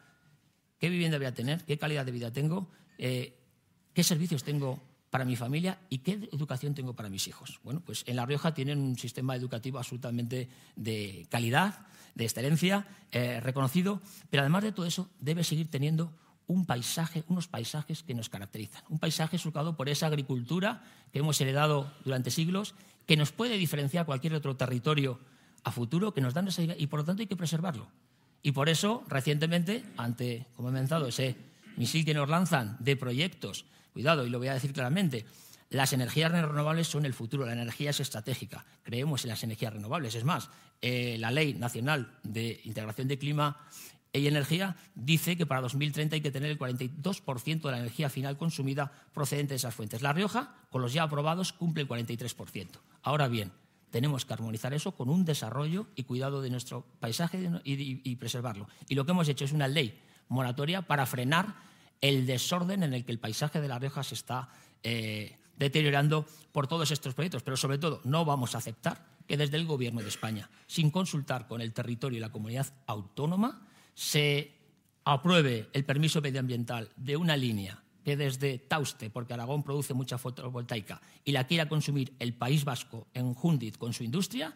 ¿qué vivienda voy a tener? ¿Qué calidad de vida tengo? Eh, ¿Qué servicios tengo para mi familia y qué educación tengo para mis hijos? Bueno, pues en La Rioja tienen un sistema educativo absolutamente de calidad, de excelencia, eh, reconocido, pero además de todo eso debe seguir teniendo un paisaje, unos paisajes que nos caracterizan. Un paisaje surcado por esa agricultura que hemos heredado durante siglos que nos puede diferenciar cualquier otro territorio a futuro, que nos dan esa y por lo tanto hay que preservarlo. Y por eso, recientemente, ante, como he mencionado, ese misil que nos lanzan de proyectos, cuidado, y lo voy a decir claramente, las energías renovables son el futuro, la energía es estratégica. Creemos en las energías renovables. Es más, eh, la Ley Nacional de Integración de Clima y Energía dice que para 2030 hay que tener el 42% de la energía final consumida procedente de esas fuentes. La Rioja, con los ya aprobados, cumple el 43%. Ahora bien, tenemos que armonizar eso con un desarrollo y cuidado de nuestro paisaje y, preservarlo. Y lo que hemos hecho es una ley moratoria para frenar el desorden en el que el paisaje de La Rioja se está eh, deteriorando por todos estos proyectos. Pero sobre todo, no vamos a aceptar que desde el Gobierno de España, sin consultar con el territorio y la comunidad autónoma, se apruebe el permiso medioambiental de una línea que desde Tauste, porque Aragón produce mucha fotovoltaica, y la quiera consumir el País Vasco en Jundit con su industria,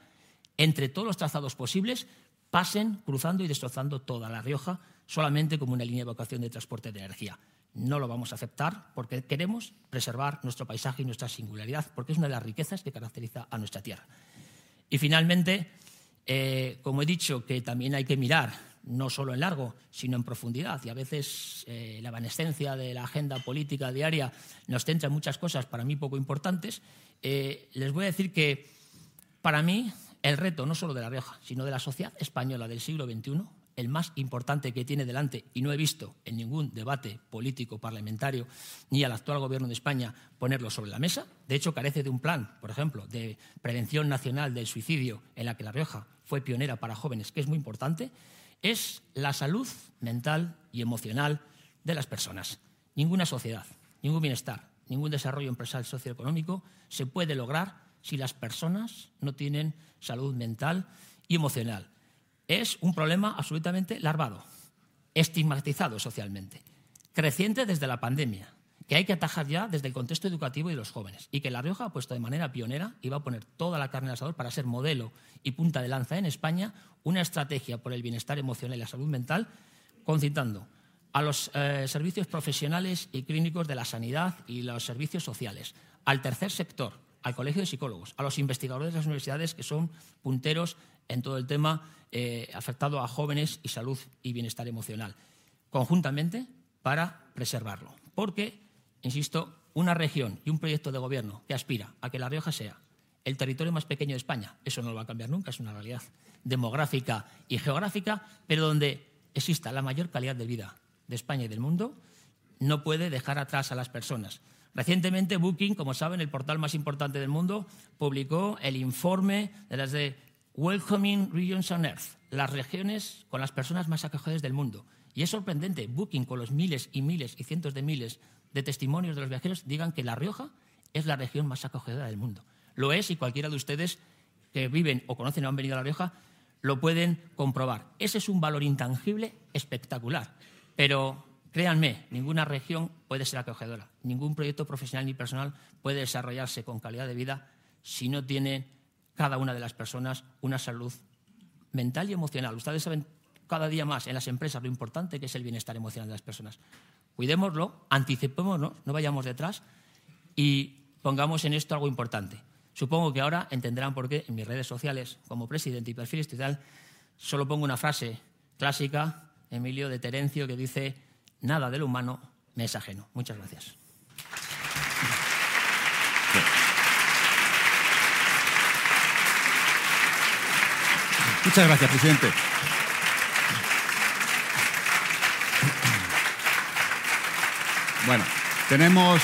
entre todos los trazados posibles, pasen cruzando y destrozando toda La Rioja solamente como una línea de evacuación de transporte de energía. No lo vamos a aceptar porque queremos preservar nuestro paisaje y nuestra singularidad, porque es una de las riquezas que caracteriza a nuestra tierra. Y finalmente, eh, como he dicho, que también hay que mirar no solo en largo, sino en profundidad. Y a veces eh, la evanescencia de la agenda política diaria nos centra en muchas cosas para mí poco importantes. Eh, les voy a decir que para mí el reto no solo de La Rioja, sino de la sociedad española del siglo XXI, el más importante que tiene delante, y no he visto en ningún debate político parlamentario ni al actual Gobierno de España ponerlo sobre la mesa. De hecho, carece de un plan, por ejemplo, de prevención nacional del suicidio en la que La Rioja fue pionera para jóvenes, que es muy importante es la salud mental y emocional de las personas. Ninguna sociedad, ningún bienestar, ningún desarrollo empresarial socioeconómico se puede lograr si las personas no tienen salud mental y emocional. Es un problema absolutamente larvado, estigmatizado socialmente, creciente desde la pandemia, que hay que atajar ya desde el contexto educativo y de los jóvenes, y que La Rioja ha puesto de manera pionera y va a poner toda la carne al asador para ser modelo y punta de lanza en España una estrategia por el bienestar emocional y la salud mental, concitando a los eh, servicios profesionales y clínicos de la sanidad y los servicios sociales, al tercer sector, al Colegio de Psicólogos, a los investigadores de las universidades que son punteros en todo el tema eh, afectado a jóvenes y salud y bienestar emocional, conjuntamente para preservarlo. Porque insisto, una región y un proyecto de gobierno que aspira a que La Rioja sea el territorio más pequeño de España, eso no lo va a cambiar nunca, es una realidad demográfica y geográfica, pero donde exista la mayor calidad de vida de España y del mundo, no puede dejar atrás a las personas. Recientemente Booking, como saben, el portal más importante del mundo, publicó el informe de las de Welcoming Regions on Earth, las regiones con las personas más acogedoras del mundo. Y es sorprendente, Booking, con los miles y miles y cientos de miles de testimonios de los viajeros digan que La Rioja es la región más acogedora del mundo. Lo es y cualquiera de ustedes que viven o conocen o han venido a La Rioja lo pueden comprobar. Ese es un valor intangible espectacular. Pero créanme, ninguna región puede ser acogedora, ningún proyecto profesional ni personal puede desarrollarse con calidad de vida si no tiene cada una de las personas una salud mental y emocional. Ustedes saben cada día más en las empresas lo importante que es el bienestar emocional de las personas. Cuidémoslo, anticipémonos, no vayamos detrás y pongamos en esto algo importante. Supongo que ahora entenderán por qué en mis redes sociales, como presidente y perfil institucional, solo pongo una frase clásica, Emilio de Terencio, que dice, nada de lo humano me es ajeno. Muchas gracias. Muchas gracias, presidente. Bueno, tenemos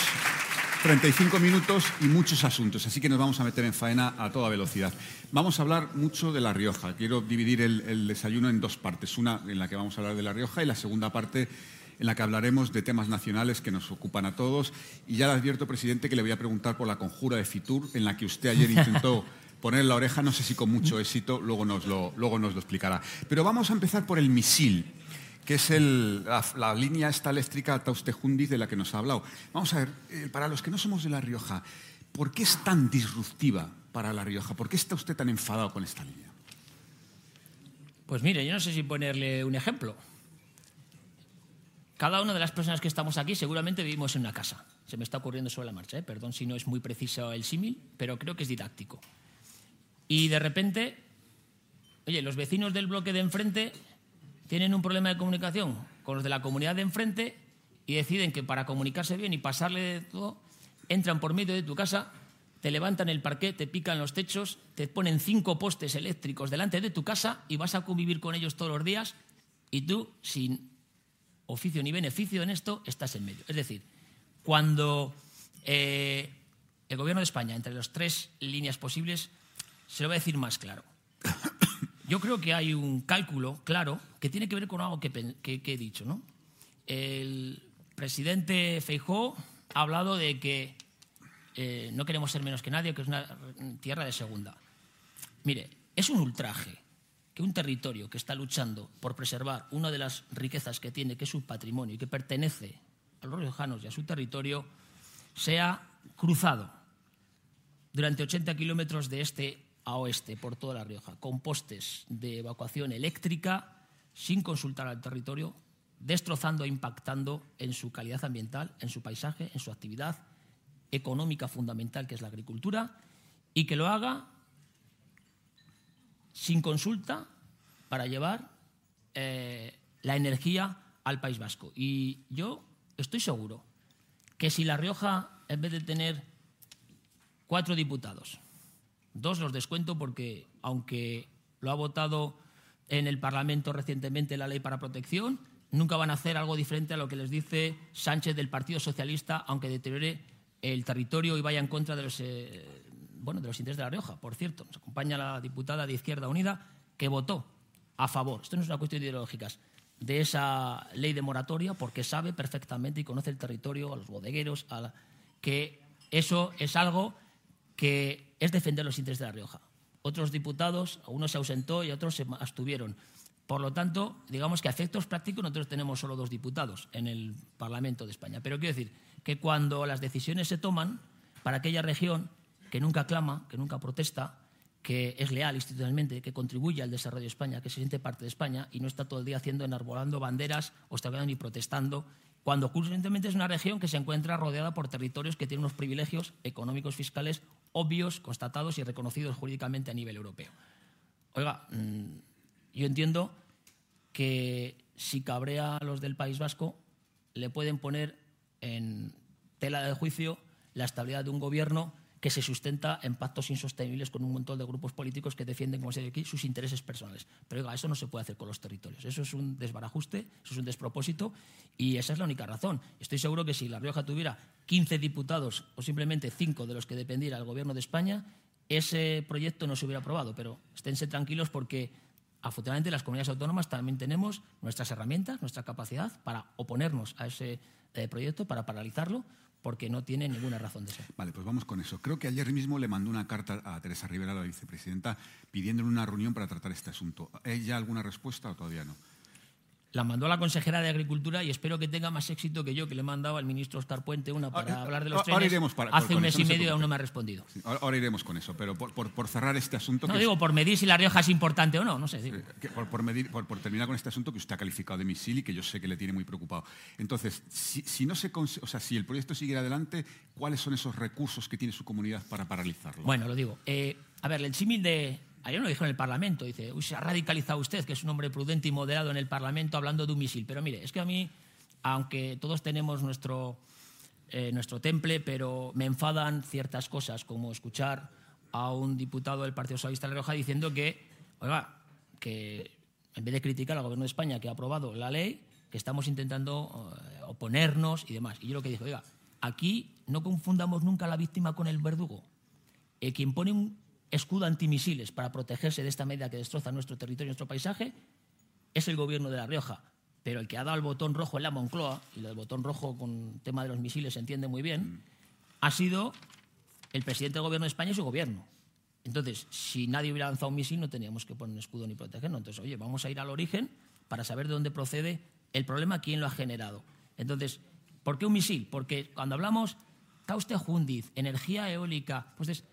35 minutos y muchos asuntos, así que nos vamos a meter en faena a toda velocidad. Vamos a hablar mucho de La Rioja. Quiero dividir el, desayuno en dos partes. Una en la que vamos a hablar de La Rioja y la segunda parte en la que hablaremos de temas nacionales que nos ocupan a todos. Y ya le advierto, presidente, que le voy a preguntar por la conjura de Fitur, en la que usted ayer intentó poner la oreja, no sé si con mucho éxito, luego nos lo, luego nos lo explicará. Pero vamos a empezar por el misil que es la, línea esta eléctrica Tauste-Jundiz de la que nos ha hablado. Vamos a ver, eh, para los que no somos de La Rioja, ¿por qué es tan disruptiva para La Rioja? ¿Por qué está usted tan enfadado con esta línea? Pues mire, yo no sé si ponerle un ejemplo. Cada una de las personas que estamos aquí seguramente vivimos en una casa. Se me está ocurriendo sobre la marcha, ¿eh? perdón si no es muy preciso el símil, pero creo que es didáctico. Y de repente, oye, los vecinos del bloque de enfrente tienen un problema de comunicación con los de la comunidad de enfrente y deciden que para comunicarse bien y pasarle de todo, entran por medio de tu casa, te levantan el parqué, te pican los techos, te ponen cinco postes eléctricos delante de tu casa y vas a convivir con ellos todos los días y tú, sin oficio ni beneficio en esto, estás en medio. Es decir, cuando eh, el gobierno de España, entre las tres líneas posibles, se lo va a decir más claro. Yo creo que hay un cálculo claro que tiene que ver con algo que, he dicho. ¿no? El presidente Feijó ha hablado de que eh, no queremos ser menos que nadie, que es una tierra de segunda. Mire, es un ultraje que un territorio que está luchando por preservar una de las riquezas que tiene, que es su patrimonio y que pertenece a los riojanos y a su territorio, sea cruzado durante 80 kilómetros de este a oeste por toda La Rioja, con postes de evacuación eléctrica, sin consultar al territorio, destrozando e impactando en su calidad ambiental, en su paisaje, en su actividad económica fundamental, que es la agricultura, y que lo haga sin consulta para llevar eh, la energía al País Vasco. Y yo estoy seguro que si La Rioja, en vez de tener cuatro diputados, Dos los descuento porque, aunque lo ha votado en el Parlamento recientemente la ley para protección, nunca van a hacer algo diferente a lo que les dice Sánchez del Partido Socialista, aunque deteriore el territorio y vaya en contra de los, eh, bueno, de los intereses de La Rioja. Por cierto, nos acompaña la diputada de Izquierda Unida que votó a favor, esto no es una cuestión ideológica, de esa ley de moratoria porque sabe perfectamente y conoce el territorio, a los bodegueros, que eso es algo que es defender los intereses de La Rioja. Otros diputados, uno se ausentó y otros se abstuvieron. Por lo tanto, digamos que a efectos prácticos nosotros tenemos solo dos diputados en el Parlamento de España. Pero quiero decir que cuando las decisiones se toman para aquella región que nunca clama, que nunca protesta, que es leal institucionalmente, que contribuye al desarrollo de España, que se siente parte de España y no está todo el día haciendo enarbolando banderas o está ni protestando cuando curiosidamente es una región que se encuentra rodeada por territorios que tienen unos privilegios económicos fiscales obvios, constatados y reconocidos jurídicamente a nivel europeo. Oiga, mm, yo entiendo que si cabrea a los del País Vasco, le pueden poner en tela de juicio la estabilidad de un gobierno que se sustenta en pactos insostenibles con un montón de grupos políticos que defienden, como se dice aquí, sus intereses personales. Pero eso no se puede hacer con los territorios. Eso es un desbarajuste, eso es un despropósito y esa es la única razón. Estoy seguro que si La Rioja tuviera 15 diputados o simplemente 5 de los que dependiera el gobierno de España, ese proyecto no se hubiera aprobado. Pero esténse tranquilos porque afortunadamente las comunidades autónomas también tenemos nuestras herramientas, nuestra capacidad para oponernos a ese eh, proyecto, para paralizarlo porque no tiene ninguna razón de ser. Vale, pues vamos con eso. Creo que ayer mismo le mandó una carta a Teresa Rivera, la vicepresidenta, pidiéndole una reunión para tratar este asunto. ¿Hay ya alguna respuesta o todavía no? La mandó a la consejera de Agricultura y espero que tenga más éxito que yo, que le he mandado al ministro Oscar Puente una para Ahora- hablar de los ahora trenes. iremos para- Hace un mes y no medio y aún no me ha respondido. Sí, ahora, iremos con eso, pero por, por- por cerrar este asunto... No que- digo por medir si La Rioja es importante o no, no sé. digo. Eh, que por, por medir- por- por terminar con este asunto que usted ha calificado de misil y que yo sé que le tiene muy preocupado. Entonces, si, si no se o sea, si el proyecto siguiera adelante, ¿cuáles son esos recursos que tiene su comunidad para paralizarlo? Bueno, lo digo. Eh, a ver, el símil de. Ayer lo dijo en el Parlamento, dice, uy, se ha radicalizado usted, que es un hombre prudente y moderado en el Parlamento hablando de un misil. Pero mire, es que a mí, aunque todos tenemos nuestro, eh, nuestro temple, pero me enfadan ciertas cosas, como escuchar a un diputado del Partido Socialista de La Rioja diciendo que, oiga, que en vez de criticar al Gobierno de España que ha aprobado la ley, que estamos intentando eh, oponernos y demás. Y yo lo que dije, oiga, aquí no confundamos nunca la víctima con el verdugo. Eh, quien pone un escudo antimisiles para protegerse de esta medida que destroza nuestro territorio y nuestro paisaje es el gobierno de La Rioja. Pero el que ha dado el botón rojo en la Moncloa, y del botón rojo con el tema de los misiles se entiende muy bien, ha sido el presidente del gobierno de España y su gobierno. Entonces, si nadie hubiera lanzado un misil, no teníamos que poner un escudo ni protegernos. Entonces, oye, vamos a ir al origen para saber de dónde procede el problema, quién lo ha generado. Entonces, ¿por qué un misil? Porque cuando hablamos Causte Jundiz, energía eólica, pues es-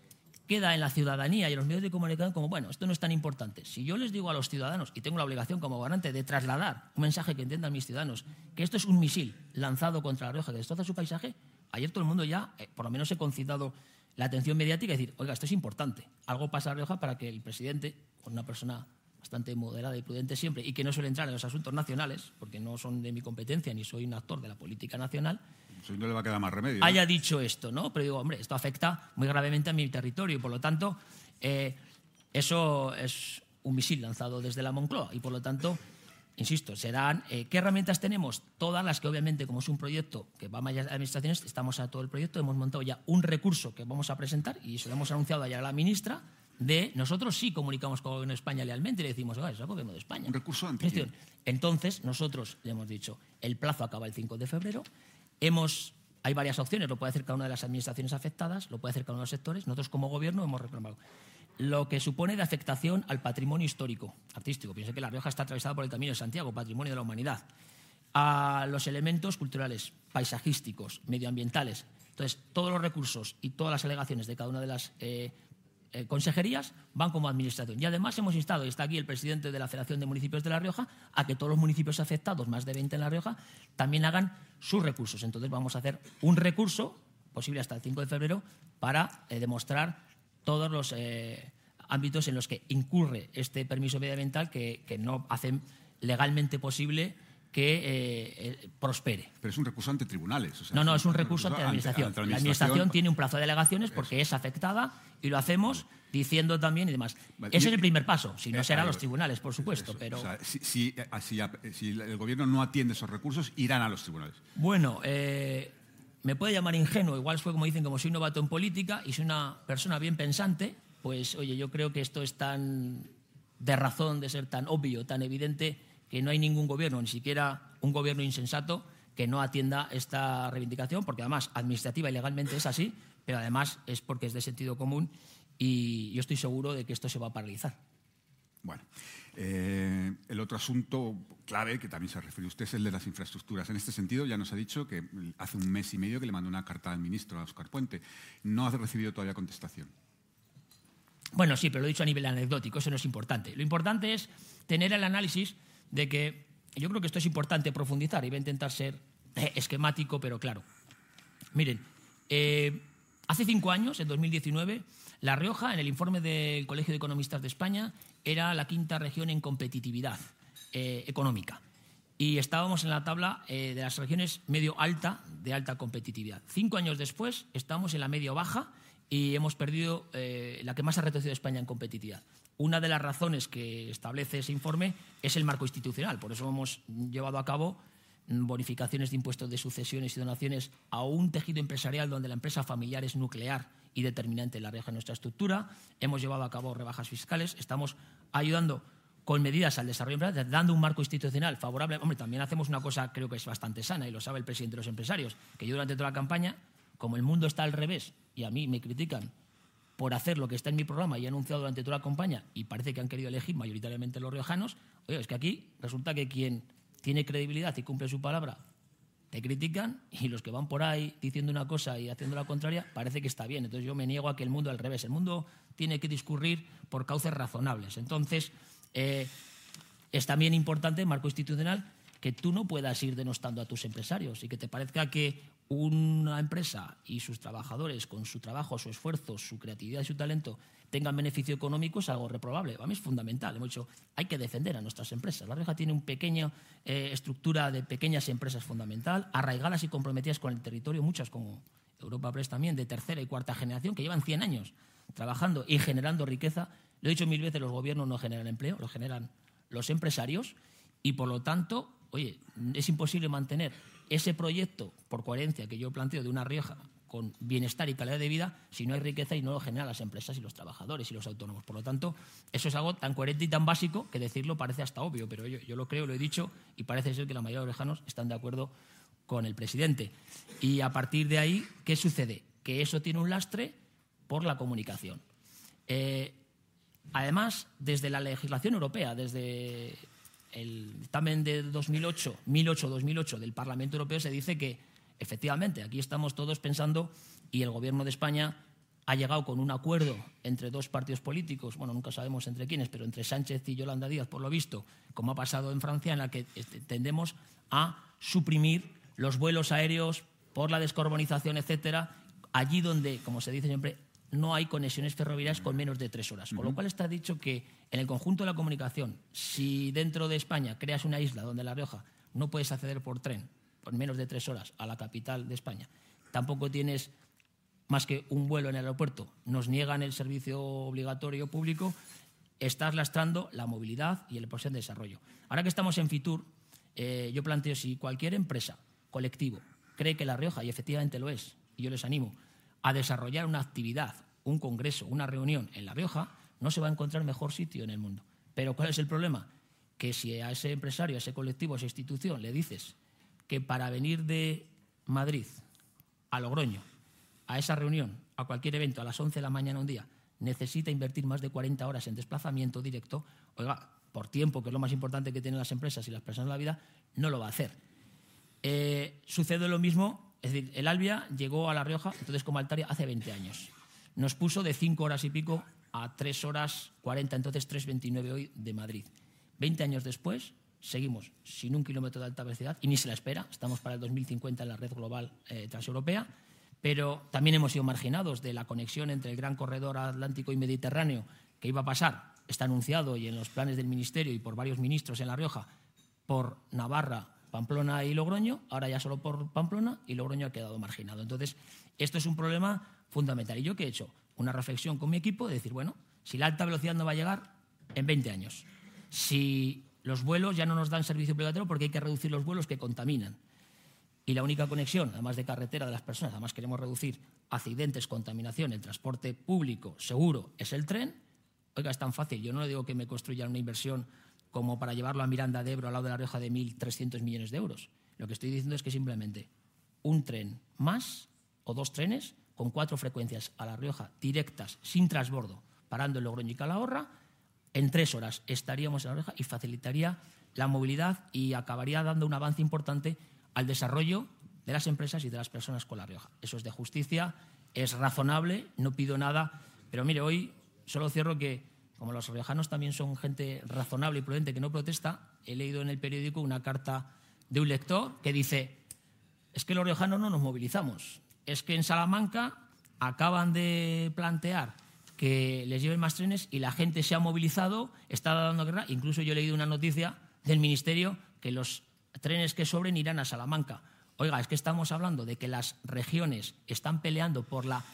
queda en la ciudadanía y en los medios de comunicación como, bueno, esto no es tan importante. Si yo les digo a los ciudadanos, y tengo la obligación como garante de trasladar un mensaje que entiendan mis ciudadanos, que esto es un misil lanzado contra La Rioja que destroza su paisaje, ayer todo el mundo ya, eh, por lo menos, he concitado la atención mediática y decir, oiga, esto es importante. Algo pasa La Rioja para que el presidente, una persona bastante moderada y prudente siempre, y que no suele entrar en los asuntos nacionales, porque no son de mi competencia ni soy un actor de la política nacional, no le va a quedar más remedio. ¿no? haya dicho esto, ¿no? Pero digo, hombre, esto afecta muy gravemente a mi territorio y por lo tanto eh, eso es un misil lanzado desde la Moncloa y por lo tanto, insisto, serán eh, ¿qué herramientas tenemos? Todas las que obviamente como es un proyecto que va a varias administraciones, estamos a todo el proyecto, hemos montado ya un recurso que vamos a presentar y se lo hemos anunciado ayer a la ministra de nosotros sí comunicamos con el gobierno de España lealmente y le decimos, es el gobierno de España. Un recurso quién? Entonces, nosotros le hemos dicho, el plazo acaba el 5 de febrero, hemos, hay varias opciones, lo puede hacer cada una de las administraciones afectadas, lo puede hacer cada uno de los sectores, nosotros como gobierno hemos reclamado. Lo que supone de afectación al patrimonio histórico, artístico, piense que La Rioja está atravesada por el Camino de Santiago, patrimonio de la humanidad, a los elementos culturales, paisajísticos, medioambientales. Entonces, todos los recursos y todas las alegaciones de cada una de las eh, eh, consejerías van como administración. Y además hemos instado, y está aquí el presidente de la Federación de Municipios de La Rioja, a que todos los municipios afectados, más de 20 en La Rioja, también hagan sus recursos. Entonces vamos a hacer un recurso, posible hasta el 5 de febrero, para eh, demostrar todos los eh, ámbitos en los que incurre este permiso medioambiental que, no hacen legalmente posible que eh, eh, prospere. Pero es un recurso ante tribunales. o sea, No, no, es un recurso ante la administración. ante La administración tiene un plazo de alegaciones porque es afectada y lo hacemos diciendo también y demás. Vale, Ese y- es el primer paso. Si no, Eh, serán los tribunales, por supuesto. Eso, Pero o sea, si, si- si- si el gobierno no atiende esos recursos, irán a los tribunales. bueno, eh, me puede llamar ingenuo, igual fue como dicen, como soy novato en política y soy una persona bien pensante, pues oye, yo creo que esto es tan de razón de ser tan obvio, tan evidente, que no hay ningún gobierno, ni siquiera un gobierno insensato, que no atienda esta reivindicación, porque además administrativa y legalmente es así, pero además es porque es de sentido común y yo estoy seguro de que esto se va a paralizar. Bueno, eh, el otro asunto clave que también se refirió usted es el de las infraestructuras. En este sentido, ya nos ha dicho que hace un mes y medio que le mandó una carta al ministro, a Oscar Puente. No ha recibido todavía contestación. Bueno, sí, pero lo he dicho a nivel anecdótico, eso no es importante. Lo importante es tener el análisis de que yo creo que esto es importante profundizar y voy a intentar ser eh, esquemático, pero claro. Miren, eh, hace cinco años, en 2019, La Rioja, en el informe del Colegio de Economistas de España, era la quinta región en competitividad eh, económica. Y estábamos en la tabla de las regiones medio-alta de alta competitividad. Cinco años después, estamos en la medio-baja y hemos perdido la que más ha retrocedido España en competitividad. Una de las razones que establece ese informe es el marco institucional. Por eso hemos llevado a cabo bonificaciones de impuestos de sucesiones y donaciones a un tejido empresarial donde la empresa familiar es nuclear y determinante en la Rioja en nuestra estructura. Hemos llevado a cabo rebajas fiscales. Estamos ayudando con medidas al desarrollo empresarial, dando un marco institucional favorable. Hombre, también hacemos una cosa creo que es bastante sana y lo sabe el presidente de los empresarios, que yo durante toda la campaña, como el mundo está al revés y a mí me critican por hacer lo que está en mi programa y he anunciado durante toda la campaña y parece que han querido elegir mayoritariamente los riojanos, oye, es que aquí resulta que quien tiene credibilidad y cumple su palabra, te critican y los que van por ahí diciendo una cosa y haciendo la contraria, parece que está bien. Entonces yo me niego a que el mundo al revés. El mundo tiene que discurrir por cauces razonables. Entonces, eh, es también importante, marco institucional, que tú no puedas ir denostando a tus empresarios y que te parezca que una empresa y sus trabajadores, con su trabajo, su esfuerzo, su creatividad y su talento, tengan beneficio económico es algo reprobable. A mí es fundamental. Hemos dicho, hay que defender a nuestras empresas. La Rioja tiene una pequeña eh, estructura de pequeñas empresas fundamental, arraigadas y comprometidas con el territorio, muchas como Europa Press también, de tercera y cuarta generación, que llevan 100 años trabajando y generando riqueza. Lo he dicho mil veces, los gobiernos no generan empleo, lo generan los empresarios y, por lo tanto, oye, es imposible mantener ese proyecto, por coherencia que yo planteo, de una Rioja con bienestar y calidad de vida si no hay riqueza y no lo generan las empresas y los trabajadores y los autónomos. Por lo tanto, eso es algo tan coherente y tan básico que decirlo parece hasta obvio, pero yo, lo creo, lo he dicho y parece ser que la mayoría de los orejanos están de acuerdo con el presidente. Y a partir de ahí, ¿qué sucede? Que eso tiene un lastre por la comunicación. Eh, además, desde la legislación europea, desde el dictamen de 2008, 2008-2008 del Parlamento Europeo se dice que efectivamente aquí estamos todos pensando y el Gobierno de España ha llegado con un acuerdo entre dos partidos políticos, bueno, nunca sabemos entre quiénes, pero entre Sánchez y Yolanda Díaz, por lo visto, como ha pasado en Francia, en la que este, tendemos a suprimir los vuelos aéreos por la descarbonización, etcétera, allí donde, como se dice siempre, no hay conexiones ferroviarias con menos de tres horas. Con lo cual está dicho que en el conjunto de la comunicación, si dentro de España creas una isla donde La Rioja no puedes acceder por tren por menos de tres horas a la capital de España, tampoco tienes más que un vuelo en el aeropuerto, nos niegan el servicio obligatorio público, estás lastrando la movilidad y el posible de desarrollo. Ahora que estamos en Fitur, eh, yo planteo si cualquier empresa, colectivo, cree que La Rioja, y efectivamente lo es, y yo les animo, a desarrollar una actividad, un congreso, una reunión en La Rioja, no se va a encontrar mejor sitio en el mundo. Pero ¿cuál es el problema? Que si a ese empresario, a ese colectivo, a esa institución le dices que para venir de Madrid a Logroño, a esa reunión, a cualquier evento, a las 11 de la mañana un día, necesita invertir más de 40 horas en desplazamiento directo, oiga, por tiempo, que es lo más importante que tienen las empresas y las personas en la vida, no lo va a hacer. Eh, sucede lo mismo es decir, el Albia llegó a La Rioja, entonces como Altaria, hace 20 años. Nos puso de 5 horas y pico a 3 horas 40, entonces 3.29 hoy de Madrid. 20 años después, seguimos sin un kilómetro de alta velocidad y ni se la espera. Estamos para el 2050 en la red global eh, transeuropea, pero también hemos sido marginados de la conexión entre el gran corredor atlántico y mediterráneo que iba a pasar. Está anunciado y en los planes del Ministerio y por varios ministros en La Rioja, por Navarra, Pamplona y Logroño, ahora ya solo por Pamplona y Logroño ha quedado marginado. Entonces, esto es un problema fundamental. ¿Y yo qué he hecho? Una reflexión con mi equipo de decir, bueno, si la alta velocidad no va a llegar en 20 años, si los vuelos ya no nos dan servicio obligatorio porque hay que reducir los vuelos que contaminan, y la única conexión, además de carretera de las personas, además queremos reducir accidentes, contaminación, el transporte público seguro es el tren, oiga, es tan fácil. Yo no le digo que me construyan una inversión como para llevarlo a Miranda de Ebro al lado de la Rioja de 1.300 millones de euros. Lo que estoy diciendo es que simplemente un tren más o dos trenes con cuatro frecuencias a La Rioja directas, sin transbordo, parando en Logroño y Calahorra, en tres horas estaríamos en La Rioja y facilitaría la movilidad y acabaría dando un avance importante al desarrollo de las empresas y de las personas con La Rioja. Eso es de justicia, es razonable, no pido nada, pero mire, hoy solo cierro que como los riojanos también son gente razonable y prudente que no protesta, he leído en el periódico una carta de un lector que dice, es que los riojanos no nos movilizamos, es que en Salamanca acaban de plantear que les lleven más trenes y la gente se ha movilizado, está dando guerra, incluso yo he leído una noticia del Ministerio que los trenes que sobren irán a Salamanca. Oiga, es que estamos hablando de que las regiones están peleando por la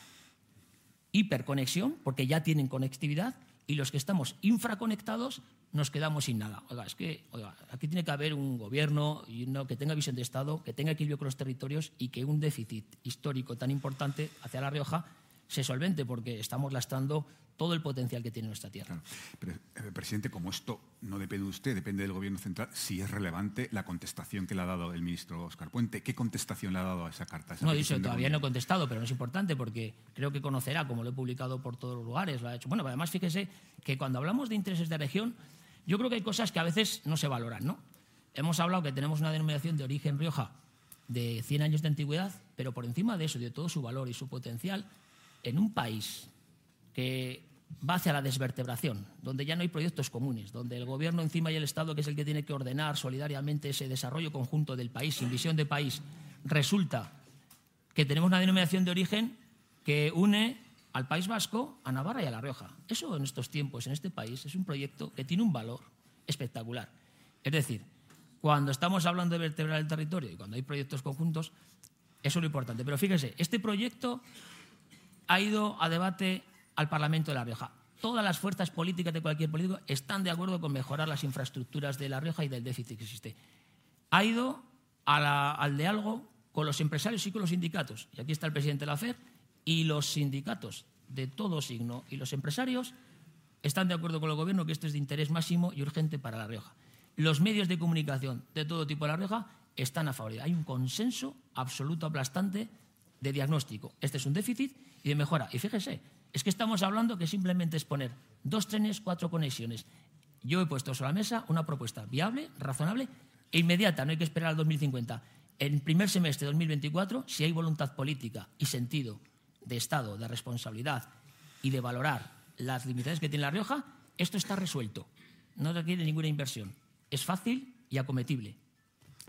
hiperconexión, porque ya tienen conectividad, y los que estamos infraconectados nos quedamos sin nada. Oiga, es que aquí tiene que haber un gobierno que tenga visión de Estado, que tenga equilibrio con los territorios y que un déficit histórico tan importante hacia La Rioja se solvente, porque estamos lastrando todo el potencial que tiene nuestra tierra. Pero, eh, presidente, como esto no depende de usted, depende del Gobierno central, si es relevante la contestación que le ha dado el ministro Oscar Puente. ¿Qué contestación le ha dado a esa carta? no, dicho, todavía no he contestado, pero no es importante porque creo que conocerá, como lo he publicado por todos los lugares, lo ha hecho. Bueno, además fíjese que cuando hablamos de intereses de región, yo creo que hay cosas que a veces no se valoran, ¿no? hemos hablado que tenemos una denominación de origen Rioja de 100 años de antigüedad, pero por encima de eso, de todo su valor y su potencial, en un país que va hacia la desvertebración, donde ya no hay proyectos comunes, donde el gobierno encima y el Estado, que es el que tiene que ordenar solidariamente ese desarrollo conjunto del país, sin visión de país, resulta que tenemos una denominación de origen que une al País Vasco, a Navarra y a La Rioja. Eso en estos tiempos, en este país, es un proyecto que tiene un valor espectacular. Es decir, cuando estamos hablando de vertebrar el territorio y cuando hay proyectos conjuntos, eso es lo importante. Pero fíjese, este proyecto ha ido a debate al Parlamento de La Rioja. Todas las fuerzas políticas de cualquier político están de acuerdo con mejorar las infraestructuras de La Rioja y del déficit que existe. Ha ido al diálogo con los empresarios y con los sindicatos. Y aquí está el presidente de la FED y los sindicatos de todo signo y los empresarios están de acuerdo con el gobierno que esto es de interés máximo y urgente para La Rioja. Los medios de comunicación de todo tipo de La Rioja están a favor. Hay un consenso absoluto aplastante de diagnóstico. Este es un déficit y de mejora. Y fíjese, es que estamos hablando que simplemente es poner dos trenes, cuatro conexiones. Yo he puesto sobre la mesa una propuesta viable, razonable e inmediata, no hay que esperar al 2050. En el primer semestre de 2024, si hay voluntad política y sentido de Estado, de responsabilidad y de valorar las limitaciones que tiene La Rioja, esto está resuelto. No requiere ninguna inversión. Es fácil y acometible.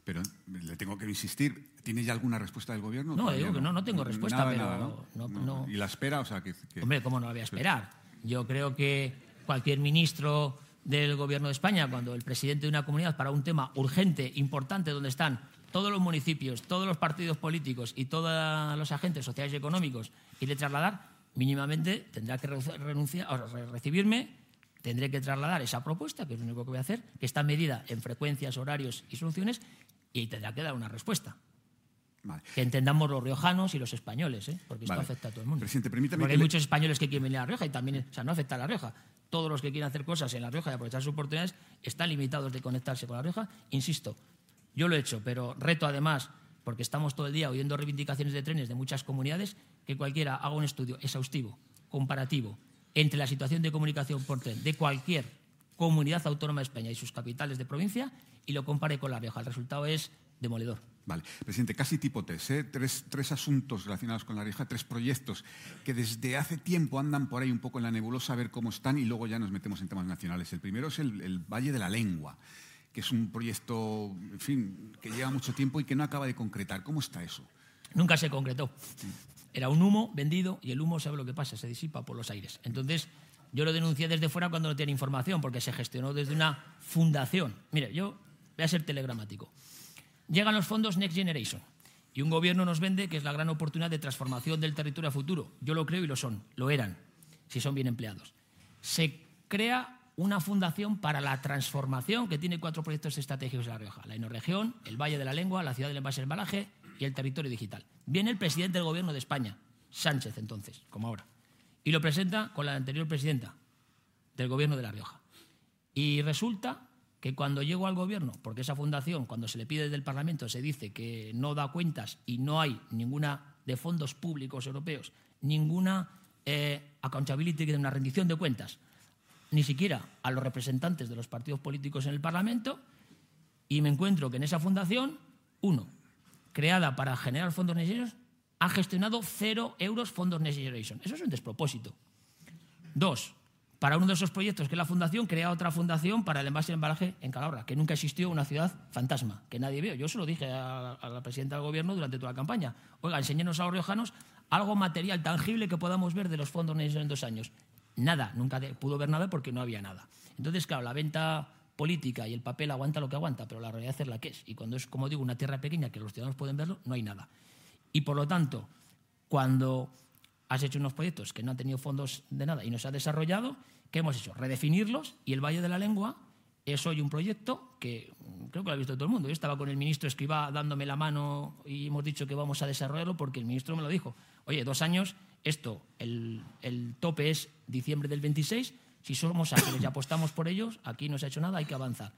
Pero le tengo que insistir, ¿tiene ya alguna respuesta del gobierno? No, digo que no, no tengo respuesta, nada, pero nada, ¿no? no, ¿Y la espera? O sea, que, que... Hombre, ¿cómo no la voy a esperar? Yo creo que cualquier ministro del Gobierno de España, cuando el presidente de una comunidad para un tema urgente, importante, donde están todos los municipios, todos los partidos políticos y todos los agentes sociales y económicos, le trasladar, mínimamente tendrá que renunciar, o recibirme, tendré que trasladar esa propuesta, que es lo único que voy a hacer, que está medida en frecuencias, horarios y soluciones, y tendrá que dar una respuesta. Vale. Que entendamos los riojanos y los españoles, ¿eh? porque esto Vale. afecta a todo el mundo. Presidente, permítame porque que hay le- muchos españoles que quieren venir a La Rioja y también, o sea, no afecta a La Rioja. Todos los que quieren hacer cosas en La Rioja y aprovechar sus oportunidades están limitados de conectarse con La Rioja. Insisto, yo lo he hecho, pero reto además, porque estamos todo el día oyendo reivindicaciones de trenes de muchas comunidades, que cualquiera haga un estudio exhaustivo, comparativo, entre la situación de comunicación por tren de cualquier comunidad autónoma de España y sus capitales de provincia y lo compare con La Rioja. El resultado es demoledor. Vale. Presidente, casi tipo test, ¿eh? tres, tres asuntos relacionados con la Rioja, tres proyectos que desde hace tiempo andan por ahí un poco en la nebulosa a ver cómo están y luego ya nos metemos en temas nacionales. El primero es el, el Valle de la Lengua, que es un proyecto, en fin, que lleva mucho tiempo y que no acaba de concretar. ¿Cómo está eso? Nunca se concretó. Era un humo vendido y el humo sabe lo que pasa, se disipa por los aires. Entonces, yo lo denuncié desde fuera cuando no tenía información, porque se gestionó desde una fundación. Mire, yo voy a ser telegramático. Llegan los fondos Next Generation y un gobierno nos vende que es la gran oportunidad de transformación del territorio a futuro. Yo lo creo y lo son, lo eran, si son bien empleados. Se crea una fundación para la transformación que tiene cuatro proyectos estratégicos de La Rioja. La Enoregión, el Valle de la Lengua, la Ciudad del Envase del Embalaje y el territorio digital. Viene el presidente del gobierno de España, Sánchez entonces, como ahora, y lo presenta con la anterior presidenta del gobierno de La Rioja. Y resulta que cuando llego al gobierno, porque esa fundación, cuando se le pide desde el Parlamento, se dice que no da cuentas y no hay ninguna de fondos públicos europeos, ninguna eh, accountability, de una rendición de cuentas, ni siquiera a los representantes de los partidos políticos en el Parlamento, y me encuentro que en esa fundación, uno, creada para generar fondos necesarios, ha gestionado cero euros fondos Generation. Eso es un despropósito. Dos, para uno de esos proyectos, que es la fundación, crea otra fundación para el envase y el embalaje en Calabria, que nunca existió una ciudad fantasma, que nadie vio. Yo se lo dije a, a la presidenta del gobierno durante toda la campaña. Oiga, enséñenos a los riojanos algo material, tangible que podamos ver de los fondos necesarios en dos años. Nada, nunca pudo ver nada porque no había nada. Entonces, claro, la venta política y el papel aguanta lo que aguanta, pero la realidad es la que es. Y cuando es, como digo, una tierra pequeña que los ciudadanos pueden verlo, no hay nada. Y por lo tanto, cuando has hecho unos proyectos que no han tenido fondos de nada y no se ha desarrollado, ¿qué hemos hecho? Redefinirlos y el Valle de la Lengua es hoy un proyecto que mm, creo que lo ha visto todo el mundo. Yo estaba con el ministro Escribá dándome la mano y hemos dicho que vamos a desarrollarlo porque el ministro me lo dijo. Oye, dos años, esto, el, el tope es diciembre del 26, si somos ágiles y apostamos por ellos, aquí no se ha hecho nada, hay que avanzar.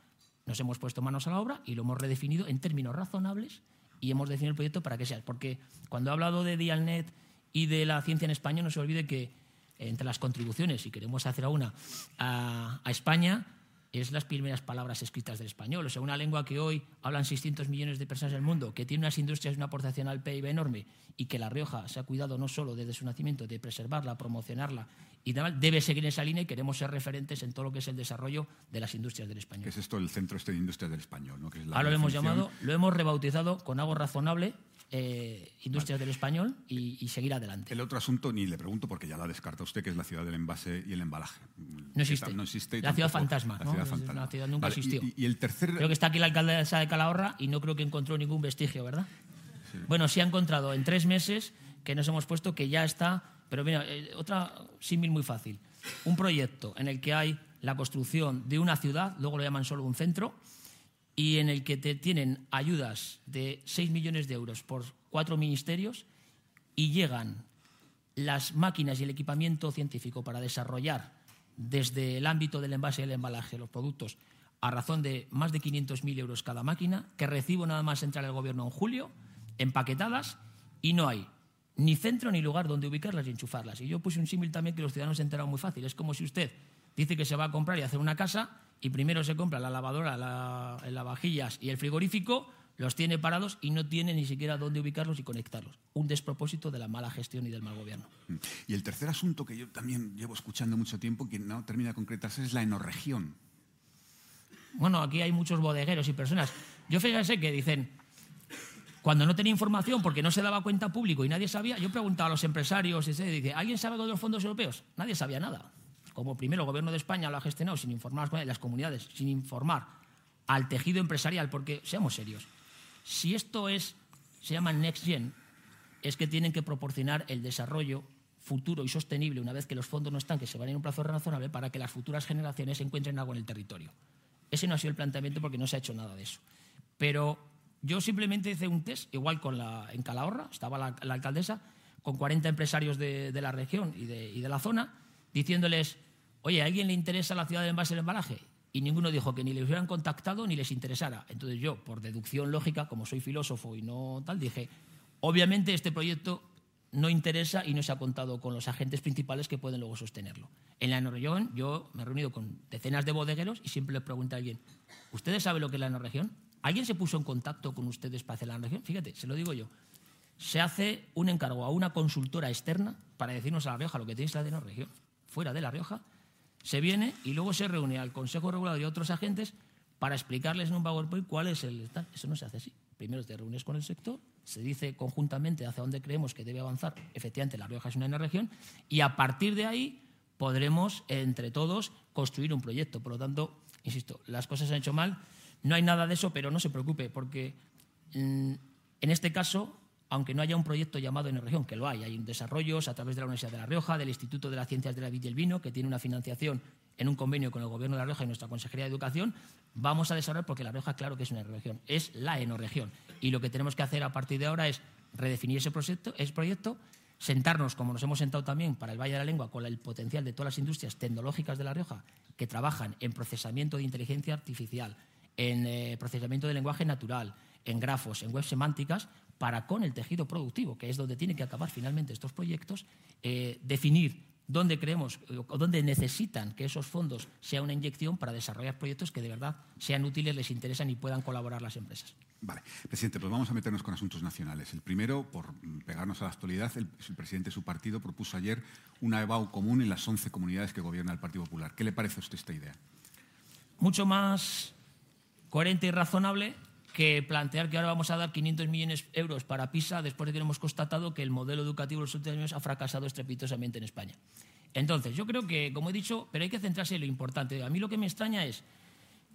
Nos hemos puesto manos a la obra y lo hemos redefinido en términos razonables y hemos definido el proyecto para que sea. Porque cuando he hablado de Dialnet y de la ciencia en España, no se olvide que entre las contribuciones, si queremos hacer una a, a España, es las primeras palabras escritas del español. O sea, una lengua que hoy hablan 600 millones de personas en el mundo, que tiene unas industrias y una aportación al PIB enorme y que La Rioja se ha cuidado no solo desde su nacimiento de preservarla, promocionarla y debe seguir esa línea y queremos ser referentes en todo lo que es el desarrollo de las industrias del español. ¿Qué es esto el Centro este de Industrias del Español? ¿no? Ahora lo hemos llamado, lo hemos rebautizado con algo razonable eh, industrias del español y, seguir adelante. El otro asunto ni le pregunto porque ya la descarta usted, que es la ciudad del envase y el embalaje. No existe. No existe la ciudad fantasma. La ciudad, fantasma. La ciudad nunca existió. Y, el tercer... Creo que está aquí la alcaldesa de Calahorra y no creo que encontró ningún vestigio, ¿verdad? Bueno, sí ha encontrado en tres meses que nos hemos puesto que ya está. Pero mira, eh, otra símil muy fácil. Un proyecto en el que hay la construcción de una ciudad, luego lo llaman solo un centro, y en el que te tienen ayudas de 6 millones de euros por cuatro ministerios y llegan las máquinas y el equipamiento científico para desarrollar desde el ámbito del envase y el embalaje los productos a razón de más de 500.000 euros cada máquina, que recibo nada más entrar el gobierno en julio, empaquetadas, y no hay ni centro ni lugar donde ubicarlas y enchufarlas. Y yo puse un símil también que los ciudadanos se enteran muy fácil. Es como si usted dice que se va a comprar y hacer una casa y primero se compra la lavadora, la, la vajillas y el frigorífico, los tiene parados y no tiene ni siquiera dónde ubicarlos y conectarlos. Un despropósito de la mala gestión y del mal gobierno. Y el tercer asunto que yo también llevo escuchando mucho tiempo, que no termina de concretarse, es la enorregión. Bueno, aquí hay muchos bodegueros y personas. Yo fíjense que dicen, cuando no tenía información porque no se daba cuenta público y nadie sabía, yo preguntaba a los empresarios y se dice, ¿alguien sabe de los fondos europeos? Nadie sabía nada. Como primero el gobierno de España lo ha gestionado sin informar a las comunidades, sin informar al tejido empresarial, porque seamos serios, si esto es, se llama Next Gen, es que tienen que proporcionar el desarrollo futuro y sostenible una vez que los fondos no están, que se van en un plazo razonable para que las futuras generaciones encuentren algo en el territorio. Ese no ha sido el planteamiento porque no se ha hecho nada de eso. Pero yo simplemente hice un test, igual con en Calahorra, estaba la, alcaldesa, con 40 empresarios de, la región y de, la zona, diciéndoles, oye, ¿a alguien le interesa la ciudad de envase del embalaje? y ninguno dijo que ni les hubieran contactado ni les interesara. Entonces yo, por deducción lógica, como soy filósofo y no tal, dije, obviamente este proyecto no interesa y no se ha contado con los agentes principales que pueden luego sostenerlo. En la Norregión yo me he reunido con decenas de bodegueros y siempre le pregunto a alguien, ¿ustedes saben lo que es la Norregión? ¿Alguien se puso en contacto con ustedes para hacer la Norregión? Fíjate, se lo digo yo. Se hace un encargo a una consultora externa para decirnos a La Rioja lo que tiene la de Norregión. Fuera de La Rioja se viene y luego se reúne al Consejo Regulador y otros agentes para explicarles en un PowerPoint cuál es el Eso no se hace así. Primero te reúnes con el sector, se dice conjuntamente hacia dónde creemos que debe avanzar. Efectivamente, La Rioja es una región y a partir de ahí podremos, entre todos, construir un proyecto. Por lo tanto, insisto, las cosas se han hecho mal. No hay nada de eso, pero no se preocupe, porque mm, en este caso aunque no haya un proyecto llamado en región, que lo hay, hay desarrollos a través de la Universidad de La Rioja, del Instituto de las Ciencias de la Vid y el Vino, que tiene una financiación en un convenio con el Gobierno de La Rioja y nuestra Consejería de Educación, vamos a desarrollar, porque La Rioja, claro que es una región, es la enorregión. Y lo que tenemos que hacer a partir de ahora es redefinir ese proyecto, ese proyecto sentarnos, como nos hemos sentado también para el Valle de la Lengua, con el potencial de todas las industrias tecnológicas de La Rioja que trabajan en procesamiento de inteligencia artificial, en eh, procesamiento de lenguaje natural, en grafos, en web semánticas, para con el tejido productivo, que es donde tienen que acabar finalmente estos proyectos, eh, definir dónde creemos o dónde necesitan que esos fondos sea una inyección para desarrollar proyectos que de verdad sean útiles, les interesan y puedan colaborar las empresas. Vale, presidente, pues vamos a meternos con asuntos nacionales. El primero, por pegarnos a la actualidad, el, presidente de su partido propuso ayer una EBAU común en las 11 comunidades que gobierna el Partido Popular. ¿Qué le parece a usted esta idea? Mucho más coherente y razonable que plantear que ahora vamos a dar 500 millones de euros para PISA después de que hemos constatado que el modelo educativo en los últimos años ha fracasado estrepitosamente en España. Entonces, yo creo que, como he dicho, pero hay que centrarse en lo importante. A mí lo que me extraña es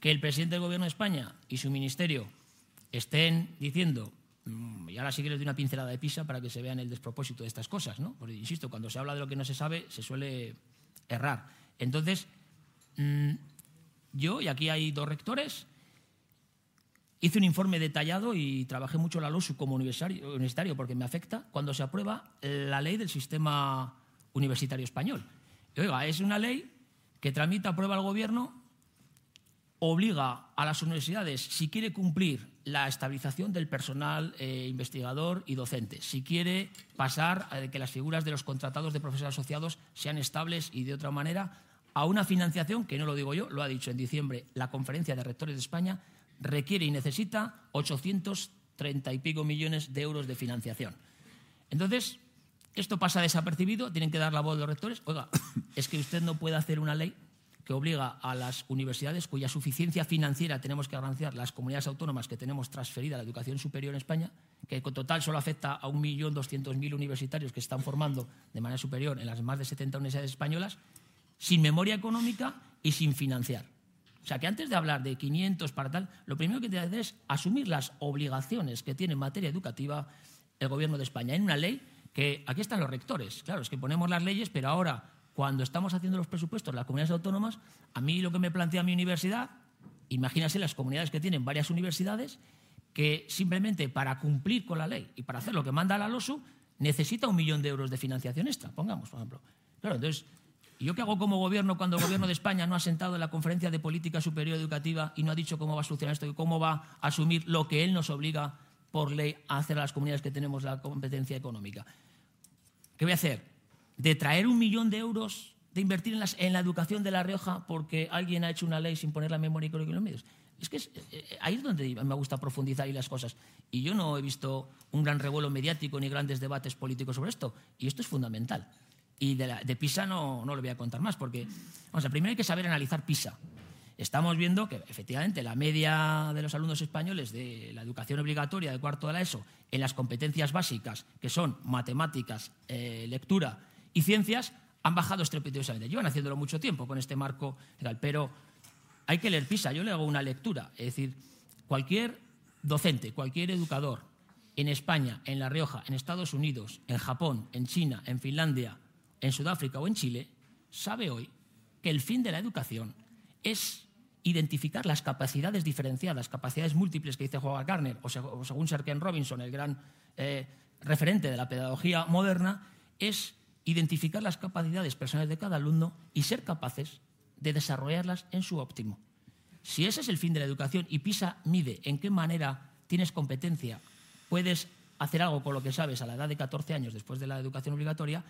que el presidente del Gobierno de España y su ministerio estén diciendo, mm, y ahora sí que les doy una pincelada de PISA para que se vean el despropósito de estas cosas, ¿no? Porque, insisto, cuando se habla de lo que no se sabe, se suele errar. Entonces, mm, yo, y aquí hay dos rectores, Hice un informe detallado y trabajé mucho la LOSU como universitario porque me afecta cuando se aprueba la ley del sistema universitario español. oiga, es una ley que tramita, aprueba el gobierno, obliga a las universidades, si quiere cumplir la estabilización del personal eh, investigador y docente, si quiere pasar a que las figuras de los contratados de profesores asociados sean estables y de otra manera a una financiación que no lo digo yo, lo ha dicho en diciembre la Conferencia de Rectores de España, requiere y necesita 830 y pico millones de euros de financiación. Entonces, esto pasa desapercibido, tienen que dar la voz los rectores. Oiga, es que usted no puede hacer una ley que obliga a las universidades cuya suficiencia financiera tenemos que garantizar las comunidades autónomas que tenemos transferida a la educación superior en España, que con total solo afecta a 1.200.000 universitarios que están formando de manera superior en las más de 70 universidades españolas, sin memoria económica y sin financiar. O sea, que antes de hablar de 500 para tal, lo primero que tiene que hacer es asumir las obligaciones que tiene en materia educativa el Gobierno de España en una ley que aquí están los rectores. Claro, es que ponemos las leyes, pero ahora cuando estamos haciendo los presupuestos las comunidades autónomas, a mí lo que me plantea mi universidad, imagínase las comunidades que tienen varias universidades, que simplemente para cumplir con la ley y para hacer lo que manda la LOSU, necesita un millón de euros de financiación extra, pongamos, por ejemplo. Claro, entonces, ¿yo qué hago como gobierno cuando el gobierno de España no ha sentado en la conferencia de política superior educativa y no ha dicho cómo va a solucionar esto y cómo va a asumir lo que él nos obliga por ley a hacer a las comunidades que tenemos la competencia económica? ¿Qué voy a hacer? de traer un millón de euros, de invertir en, la educación de La Rioja porque alguien ha hecho una ley sin poner la memoria en los medios. Es que eh, ahí es donde me gusta profundizar y las cosas. Y yo no he visto un gran revuelo mediático ni grandes debates políticos sobre esto. Y esto es fundamental. Y de, PISA no, no lo voy a contar más, porque, vamos, primero hay que saber analizar PISA. Estamos viendo que efectivamente la media de los alumnos españoles de la educación obligatoria de cuarto de la ESO en las competencias básicas, que son matemáticas, eh, lectura y ciencias han bajado estrepitosamente. Llevan haciéndolo mucho tiempo con este marco legal, pero hay que leer PISA. Yo le hago una lectura. Es decir, cualquier docente, cualquier educador en España, en La Rioja, en Estados Unidos, en Japón, en China, en Finlandia, en Sudáfrica o en Chile, sabe hoy que el fin de la educación es identificar las capacidades diferenciadas, capacidades múltiples que dice Howard Gardner, o, según Sir Ken Robinson, el gran eh, referente de la pedagogía moderna, es identificar las capacidades personales de cada alumno y ser capaces de desarrollarlas en su óptimo. Si ese es el fin de la educación y PISA mide en qué manera tienes competencia, puedes hacer algo con lo que sabes a la edad de 14 años después de la educación obligatoria,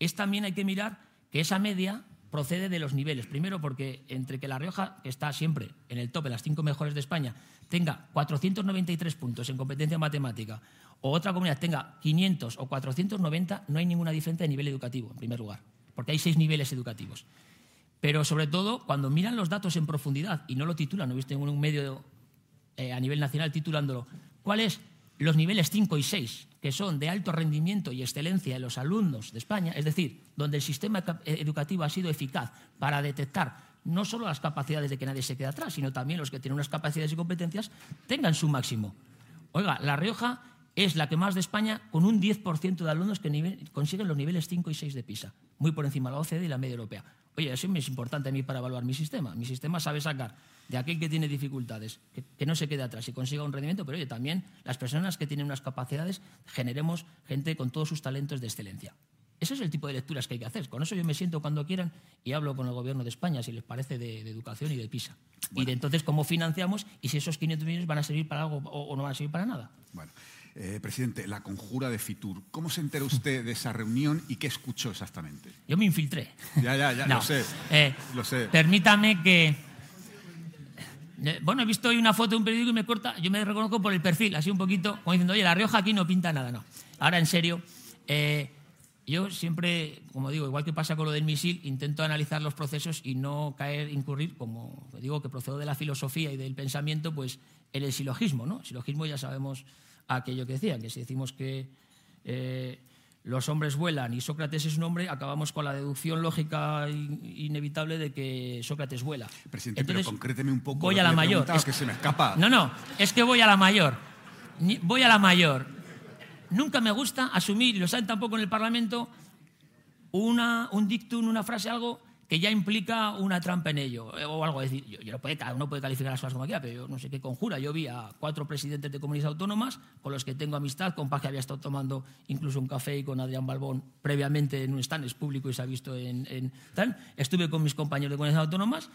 es también hay que mirar que esa media procede de los niveles. Primero porque entre que La Rioja, que está siempre en el top, en las cinco mejores de España, tenga 493 puntos en competencia matemática, o otra comunidad tenga 500 o 490, no hay ninguna diferencia de nivel educativo, en primer lugar, porque hay seis niveles educativos. Pero sobre todo, cuando miran los datos en profundidad y no lo titulan, no he visto ningún medio eh, a nivel nacional titulándolo, ¿cuáles los niveles 5 y 6, que son de alto rendimiento y excelencia de los alumnos de España, es decir, donde el sistema educativo ha sido eficaz para detectar no solo las capacidades de que nadie se quede atrás, sino también los que tienen unas capacidades y competencias tengan su máximo. Oiga, La Rioja es la que más de España, con un 10% de alumnos que consiguen los niveles 5 y 6 de PISA, muy por encima de la OCDE y la media europea. Oye, eso es importante a mí para evaluar mi sistema. Mi sistema sabe sacar de aquel que tiene dificultades, que, no se quede atrás y consiga un rendimiento, pero oye, también las personas que tienen unas capacidades, generemos gente con todos sus talentos de excelencia. Ese es el tipo de lecturas que hay que hacer. Con eso yo me siento cuando quieran y hablo con el gobierno de España, si les parece, de, educación y de PISA. Y de entonces cómo financiamos y si esos 500 millones van a servir para algo o, o no van a servir para nada. Bueno. Eh, presidente, la conjura de Fitur. ¿Cómo se enteró usted de esa reunión y qué escuchó exactamente? Yo me infiltré. Ya, ya, ya, lo sé. Eh, lo sé. Permítame que. Eh, bueno, he visto hoy una foto de un periódico y me corta. Yo me reconozco por el perfil, así un poquito, como diciendo, oye, La Rioja aquí no pinta nada, no. Ahora, en serio, yo siempre, como digo, igual que pasa con lo del misil, intento analizar los procesos y no caer, incurrir, como digo, que procedo de la filosofía y del pensamiento, pues en el silogismo, ¿no? silogismo ya sabemos aquello que decían, que si decimos que eh, los hombres vuelan y Sócrates es un hombre, acabamos con la deducción lógica inevitable de que Sócrates vuela. Presidente, pero concréteme un poco. Voy a la mayor. Es que se me escapa. No, no, es que voy a la mayor. Voy a la mayor. Nunca me gusta asumir, y lo saben tampoco en el Parlamento, una, un dictum, una frase, algo que ya implica una trampa en ello, eh, o algo. decir, yo, yo puede, uno puede calificar las cosas como quiera, pero yo no sé qué conjura. Yo vi a cuatro presidentes de comunidades autónomas con los que tengo amistad, con Paz que había estado tomando incluso un café y con Adrián Balbón previamente en un stand, es público y se ha visto en, tal. Estuve con mis compañeros de comunidades autónomas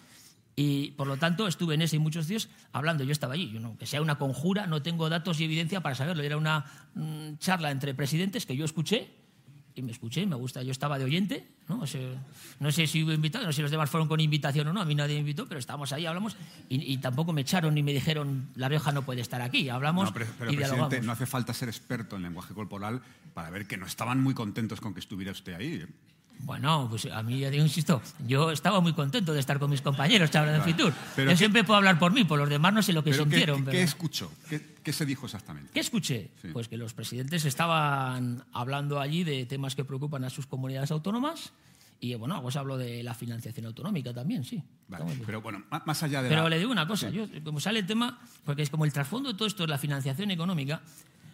y por lo tanto estuve en ese y muchos días hablando. Yo estaba allí, yo no, que sea una conjura, no tengo datos y evidencia para saberlo. Era una mm, charla entre presidentes que yo escuché y me escuché, me gusta. Yo estaba de oyente, ¿no? no sé si hubo invitado, no sé si los demás fueron con invitación o no, a mí nadie me invitó, pero estábamos ahí, hablamos y, tampoco me echaron ni me dijeron, La Rioja no puede estar aquí. Hablamos no, pero, pero, presidente, no hace falta ser experto en lenguaje corporal para ver que no estaban muy contentos con que estuviera usted ahí. Bueno, pues a mí, ya digo, insisto, yo estaba muy contento de estar con mis compañeros chavales de Fitur. Yo siempre puedo hablar por mí, por los demás no sé lo que sintieron. ¿Qué, ¿qué escuchó? ¿Qué, se dijo exactamente? ¿Qué escuché? Pues que los presidentes estaban hablando allí de temas que preocupan a sus comunidades autónomas. Y bueno, pues hablo de la financiación autonómica también, sí. pero bueno, más allá de Pero le digo una cosa, yo, como sale el tema, porque es como el trasfondo de todo esto es la financiación económica,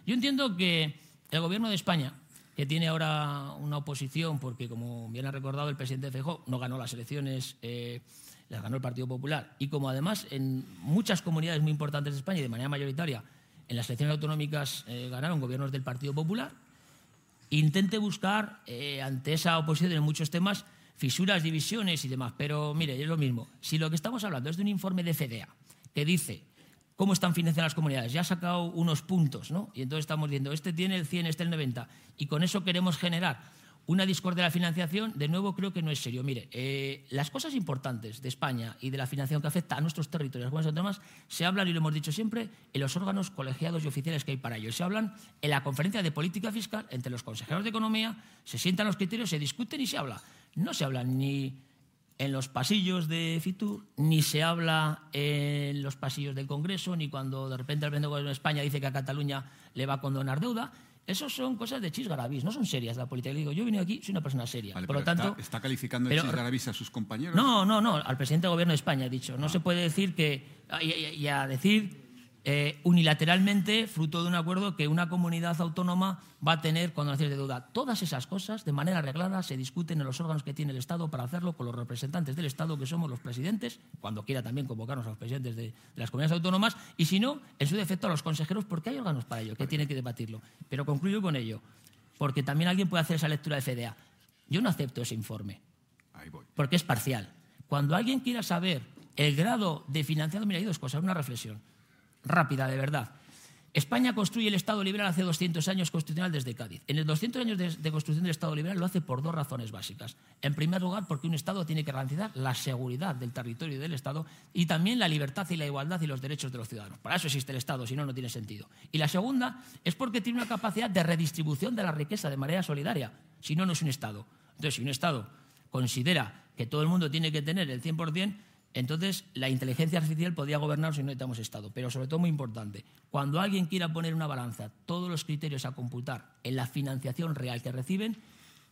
yo entiendo que el gobierno de España que tiene ahora una oposición, porque como bien ha recordado el presidente Feijóo, no ganó las elecciones, eh, las ganó el Partido Popular, y como además en muchas comunidades muy importantes de España y de manera mayoritaria en las elecciones autonómicas eh, ganaron gobiernos del Partido Popular, intente buscar eh, ante esa oposición en muchos temas fisuras, divisiones y demás. Pero mire, es lo mismo. Si lo que estamos hablando es de un informe de FEDEA que dice cómo están financiadas las comunidades. Ya ha sacado unos puntos, ¿no? Y entonces estamos viendo, este tiene el 100, este el 90. Y con eso queremos generar una discordia de la financiación, de nuevo creo que no es serio. Mire, eh, las cosas importantes de España y de la financiación que afecta a nuestros territorios, las comunidades se hablan, y lo hemos dicho siempre, en los órganos colegiados y oficiales que hay para ello. Se hablan en la conferencia de política fiscal entre los consejeros de economía, se sientan los criterios, se discuten y se habla. No se habla ni en los pasillos de Fitur, ni se habla en los pasillos del Congreso, ni cuando de repente el gobierno de España dice que a Cataluña le va a condonar deuda. Eso son cosas de chisgarabis, no son serias la política. Le digo, yo vine aquí, soy una persona seria. Por lo tanto, está, calificando de chisgarabis a sus compañeros? No, no, no, al presidente del gobierno de España he dicho. No ah. se puede decir que. y a decir eh, unilateralmente, fruto de un acuerdo que una comunidad autónoma va a tener cuando nace de deuda. Todas esas cosas, de manera arreglada, se discuten en los órganos que tiene el Estado para hacerlo con los representantes del Estado, que somos los presidentes, cuando quiera también convocarnos a los presidentes de, las comunidades autónomas, y si no, en su defecto a los consejeros, porque hay órganos para ello, que tienen que debatirlo. Pero concluyo con ello, porque también alguien puede hacer esa lectura de FDA. Yo no acepto ese informe, porque es parcial. Cuando alguien quiera saber el grado de financiado, mira, hay dos cosas, una reflexión rápida, de verdad. España construye el Estado liberal hace 200 años constitucional desde Cádiz. En el 200 años de, construcción del Estado liberal lo hace por dos razones básicas. En primer lugar, porque un Estado tiene que garantizar la seguridad del territorio y del Estado y también la libertad y la igualdad y los derechos de los ciudadanos. Para eso existe el Estado, si no, no tiene sentido. Y la segunda es porque tiene una capacidad de redistribución de la riqueza de manera solidaria. Si no, no es un Estado. Entonces, si un Estado considera que todo el mundo tiene que tener el 100%, entonces, la inteligencia artificial podría gobernar si no necesitamos Estado. Pero sobre todo, muy importante, cuando alguien quiera poner una balanza, todos los criterios a computar en la financiación real que reciben,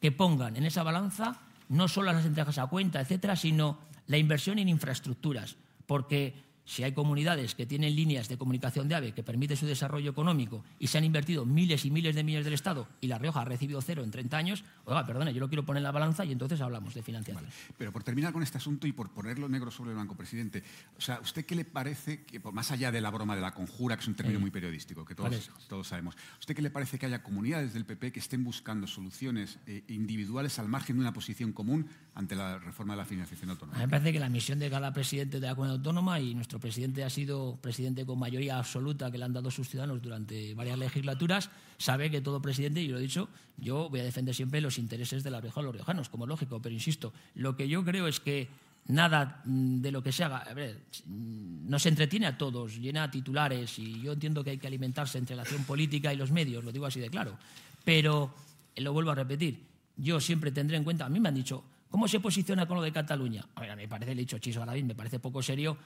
que pongan en esa balanza no solo las entregas a cuenta, etcétera, sino la inversión en infraestructuras. Porque si hay comunidades que tienen líneas de comunicación de AVE que permiten su desarrollo económico y se han invertido miles y miles de millones del Estado y La Rioja ha recibido cero en 30 años, oiga, perdone, yo lo quiero poner en la balanza y entonces hablamos de financiación. Pero por terminar con este asunto y por ponerlo negro sobre el blanco, presidente, o sea, ¿usted qué le parece, que más allá de la broma de la conjura, que es un término muy periodístico, que todos, todos sabemos, ¿usted qué le parece que haya comunidades del PP que estén buscando soluciones eh, individuales al margen de una posición común ante la reforma de la financiación autónoma? A mí me parece que la misión de cada presidente de la comunidad autónoma y nuestro presidente ha sido presidente con mayoría absoluta que le han dado sus ciudadanos durante varias legislaturas, sabe que todo presidente, y lo he dicho, yo voy a defender siempre los intereses de la Rioja los riojanos, como lógico, pero insisto, lo que yo creo es que nada mm, de lo que se haga, a ver, mm, nos entretiene a todos, llena titulares y yo entiendo que hay que alimentarse entre la acción política y los medios, lo digo así de claro, pero eh, lo vuelvo a repetir, yo siempre tendré en cuenta, a mí me han dicho, ¿cómo se posiciona con lo de Cataluña? A ver, me parece, le he dicho Chiso Galavín, me parece poco serio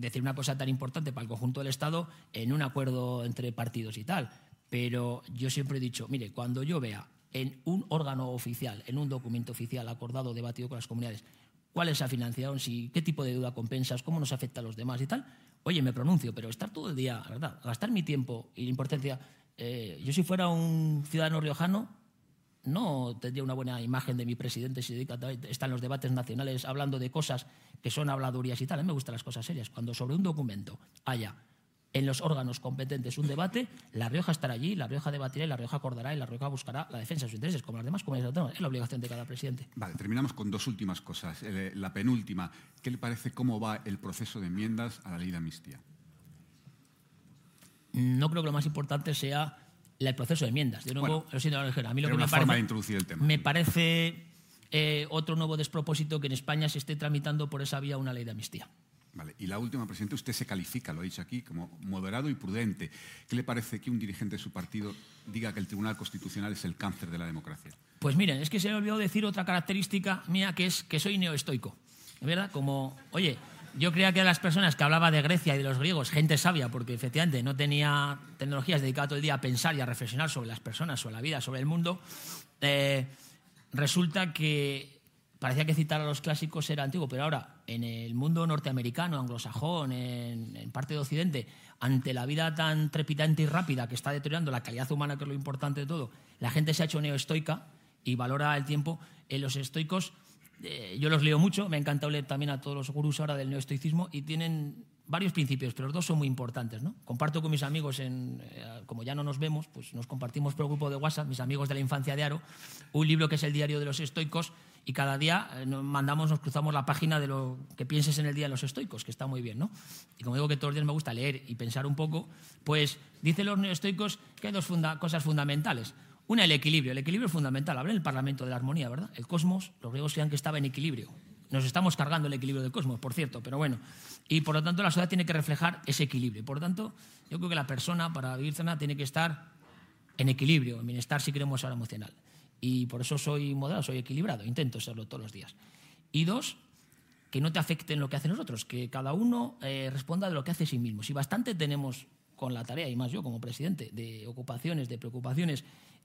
decir una cosa tan importante para el conjunto del Estado en un acuerdo entre partidos y tal. Pero yo siempre he dicho, mire, cuando yo vea en un órgano oficial, en un documento oficial acordado, debatido con las comunidades, cuál es la financiación, si, qué tipo de deuda compensas, cómo nos afecta a los demás y tal, oye, me pronuncio, pero estar todo el día, ¿verdad? Gastar mi tiempo y la importancia. Eh, yo si fuera un ciudadano riojano, no tendría una buena imagen de mi presidente si está en los debates nacionales hablando de cosas que son habladurías y tal. A mí me gustan las cosas serias. Cuando sobre un documento haya en los órganos competentes un debate, La Rioja estará allí, La Rioja debatirá y La Rioja acordará y La Rioja buscará la defensa de sus intereses, como las demás comunidades autónomas. Es la obligación de cada presidente. Vale, terminamos con dos últimas cosas. Eh, la penúltima, ¿qué le parece cómo va el proceso de enmiendas a la ley de amnistía? No creo que lo más importante sea el proceso de enmiendas. De nuevo, Bueno, lo siento, a mí lo que me parece, forma de introducir el tema. Me parece eh, otro nuevo despropósito que en España se esté tramitando por esa vía una ley de amnistía. Vale. Y la última, presidente, usted se califica, lo ha dicho aquí, como moderado y prudente. ¿Qué le parece que un dirigente de su partido diga que el Tribunal Constitucional es el cáncer de la democracia? Pues miren, es que se me olvidó decir otra característica mía que es que soy neoestoico. ¿Verdad? Como, oye, yo creía que las personas que hablaba de Grecia y de los griegos, gente sabia, porque efectivamente no tenía tecnologías dedicadas todo el día a pensar y a reflexionar sobre las personas, sobre la vida, sobre el mundo, eh, resulta que parecía que citar a los clásicos era antiguo, pero ahora en el mundo norteamericano, anglosajón, en, parte de Occidente, ante la vida tan trepidante y rápida que está deteriorando la calidad humana, que es lo importante de todo, la gente se ha hecho neoestoica y valora el tiempo. En los estoicos, eh, yo los leo mucho, me ha encantado leer también a todos los gurús ahora del neoestoicismo y tienen varios principios, pero los dos son muy importantes. ¿no? Comparto con mis amigos, en, eh, como ya no nos vemos, pues nos compartimos por el grupo de WhatsApp, mis amigos de la infancia de Aro, un libro que es el diario de los estoicos y cada día eh, nos mandamos, nos cruzamos la página de lo que pienses en el día de los estoicos, que está muy bien, ¿no? Y como digo que todos los días me gusta leer y pensar un poco, pues dicen los neoestoicos que hay dos cosas fundamentales. Una, el equilibrio. El equilibrio es fundamental. Habla en el Parlamento de la Armonía, ¿verdad? El cosmos, los griegos decían que estaba en equilibrio. Nos estamos cargando el equilibrio del cosmos, por cierto, pero bueno. Y por lo tanto, la sociedad tiene que reflejar ese equilibrio. Por lo tanto, yo creo que la persona, para vivir sana, tiene que estar en equilibrio, en bienestar, si queremos ahora emocional. Y por eso soy moderado, soy equilibrado, intento serlo todos los días. Y dos, que no te afecten lo que hacen los otros, que cada uno eh, responda de lo que hace sí mismo. Si bastante tenemos con la tarea, y más yo como presidente, de ocupaciones, de preocupaciones,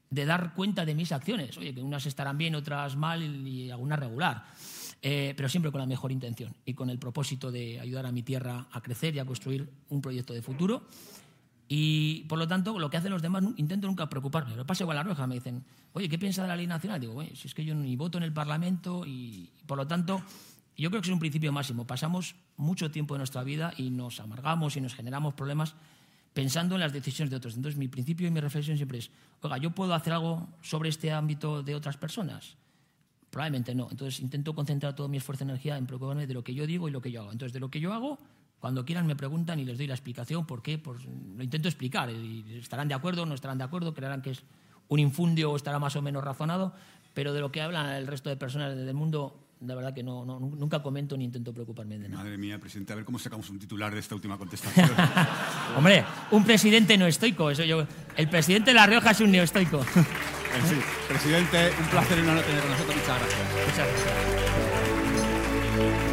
de dar cuenta de mis acciones. Oye, que unas estarán bien, otras mal y algunas regular. Eh, pero siempre con la mejor intención y con el propósito de ayudar a mi tierra a crecer y a construir un proyecto de futuro. Y por lo tanto, lo que hacen los demás, intento nunca preocuparme. Lo pasa igual a la Roja, me dicen, oye, ¿qué piensa de la ley nacional? Digo, bueno, si es que yo ni voto en el Parlamento y por lo tanto, yo creo que es un principio máximo. Pasamos mucho tiempo de nuestra vida y nos amargamos y nos generamos problemas pensando en las decisiones de otros. Entonces, mi principio y mi reflexión siempre es, oiga, ¿yo puedo hacer algo sobre este ámbito de otras personas? Probablemente no. Entonces, intento concentrar toda mi esfuerzo y energía en preocuparme de lo que yo digo y lo que yo hago. Entonces, de lo que yo hago, cuando quieran me preguntan y les doy la explicación, por qué, pues, lo intento explicar. Y estarán de acuerdo, no estarán de acuerdo, creerán que es un infundio o estará más o menos razonado, pero de lo que hablan el resto de personas del mundo, de verdad que no, no, nunca comento ni intento preocuparme de nada. Madre mía, presidente, a ver cómo sacamos un titular de esta última contestación. Hombre, un presidente no estoico, eso yo. El presidente de La Rioja es un neoestoico. En fin, presidente, un placer y un honor tener con nosotros. Muchas gracias. Muchas gracias.